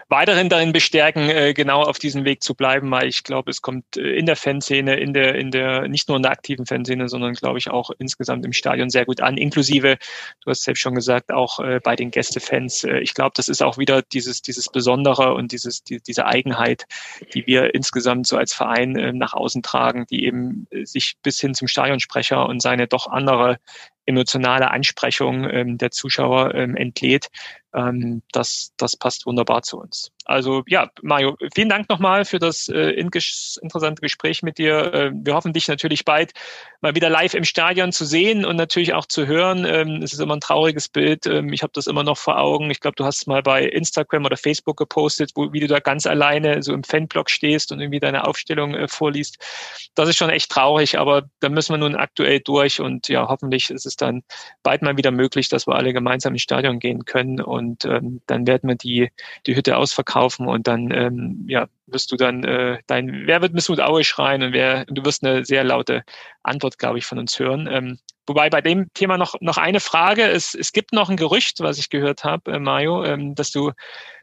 A: weiterhin darin bestärken, äh, genau auf diesem Weg zu bleiben, weil ich glaube, es kommt äh, in der Fanszene, in der, in der, nicht nur in der aktiven Fanszene, sondern glaube ich auch insgesamt im Stadion sehr gut an, inklusive, du hast selbst schon gesagt, auch äh, bei den Gästefans. Ich glaube, das ist auch wieder dieses, dieses Besondere und dieses, die, diese Eigenheit, die wir insgesamt so als Verein nach außen tragen, die eben sich bis hin zum Stadionsprecher und seine doch andere emotionale Ansprechung ähm, der Zuschauer ähm, entlädt. Ähm, das, das passt wunderbar zu uns. Also ja, Mario, vielen Dank nochmal für das äh, interessante Gespräch mit dir. Äh, wir hoffen, dich natürlich bald mal wieder live im Stadion zu sehen und natürlich auch zu hören. Ähm, es ist immer ein trauriges Bild. Ähm, ich habe das immer noch vor Augen. Ich glaube, du hast mal bei Instagram oder Facebook gepostet, wo, wie du da ganz alleine so im Fanblock stehst und irgendwie deine Aufstellung äh, vorliest. Das ist schon echt traurig, aber da müssen wir nun aktuell durch und ja, hoffentlich ist es dann bald mal wieder möglich, dass wir alle gemeinsam ins Stadion gehen können und ähm, dann werden wir die, die Hütte ausverkaufen und dann ähm, ja, wirst du dann äh, dein Wer wird Missmut Aue schreien und wer du wirst eine sehr laute Antwort, glaube ich, von uns hören. Ähm, wobei bei dem Thema noch noch eine Frage: Es, es gibt noch ein Gerücht, was ich gehört habe, äh, Mario, ähm, dass du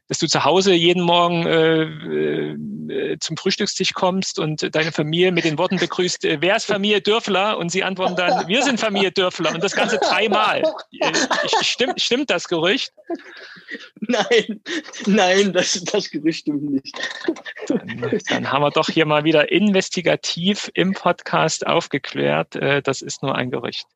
A: dass du zu Hause jeden Morgen äh, äh, zum Frühstückstisch kommst und deine Familie mit den Worten begrüßt, äh, wer ist Familie Dürfler? Und sie antworten dann, wir sind Familie Dürfler. Und das Ganze dreimal. Äh, stimmt, stimmt das Gerücht?
B: Nein, nein, das, das Gerücht stimmt nicht.
A: Dann, dann haben wir doch hier mal wieder investigativ im Podcast aufgeklärt. Äh, das ist nur ein Gerücht.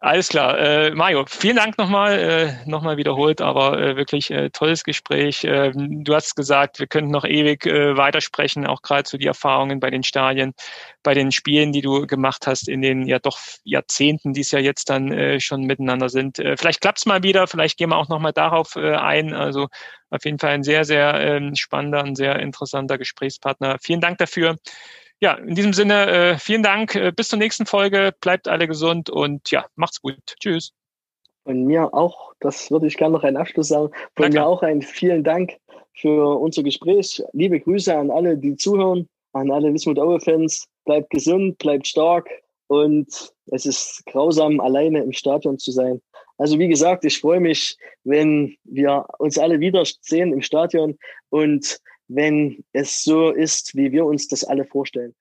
A: Alles klar. Mario, vielen Dank nochmal, nochmal wiederholt, aber wirklich tolles Gespräch. Gespräch. Ähm, du hast gesagt, wir könnten noch ewig äh, weitersprechen, auch gerade zu die Erfahrungen bei den Stadien, bei den Spielen, die du gemacht hast in den ja doch Jahrzehnten, die es ja jetzt dann äh, schon miteinander sind. Äh, vielleicht klappt es mal wieder, vielleicht gehen wir auch nochmal darauf ein. Also auf jeden Fall ein sehr, sehr ähm, spannender, ein sehr interessanter Gesprächspartner. Vielen Dank dafür. Ja, in diesem Sinne, vielen Dank. bis zur nächsten Folge. Bleibt alle gesund und ja, macht's gut. Tschüss.
B: Von mir auch, das würde ich gerne noch einen Abschluss sagen, von mir auch ein vielen Dank für unser Gespräch. Liebe Grüße an alle, die zuhören, an alle Wismut Aue-Fans. Bleibt gesund, bleibt stark und es ist grausam, alleine im Stadion zu sein. Also wie gesagt, ich freue mich, wenn wir uns alle wieder sehen im Stadion und wenn es so ist, wie wir uns das alle vorstellen.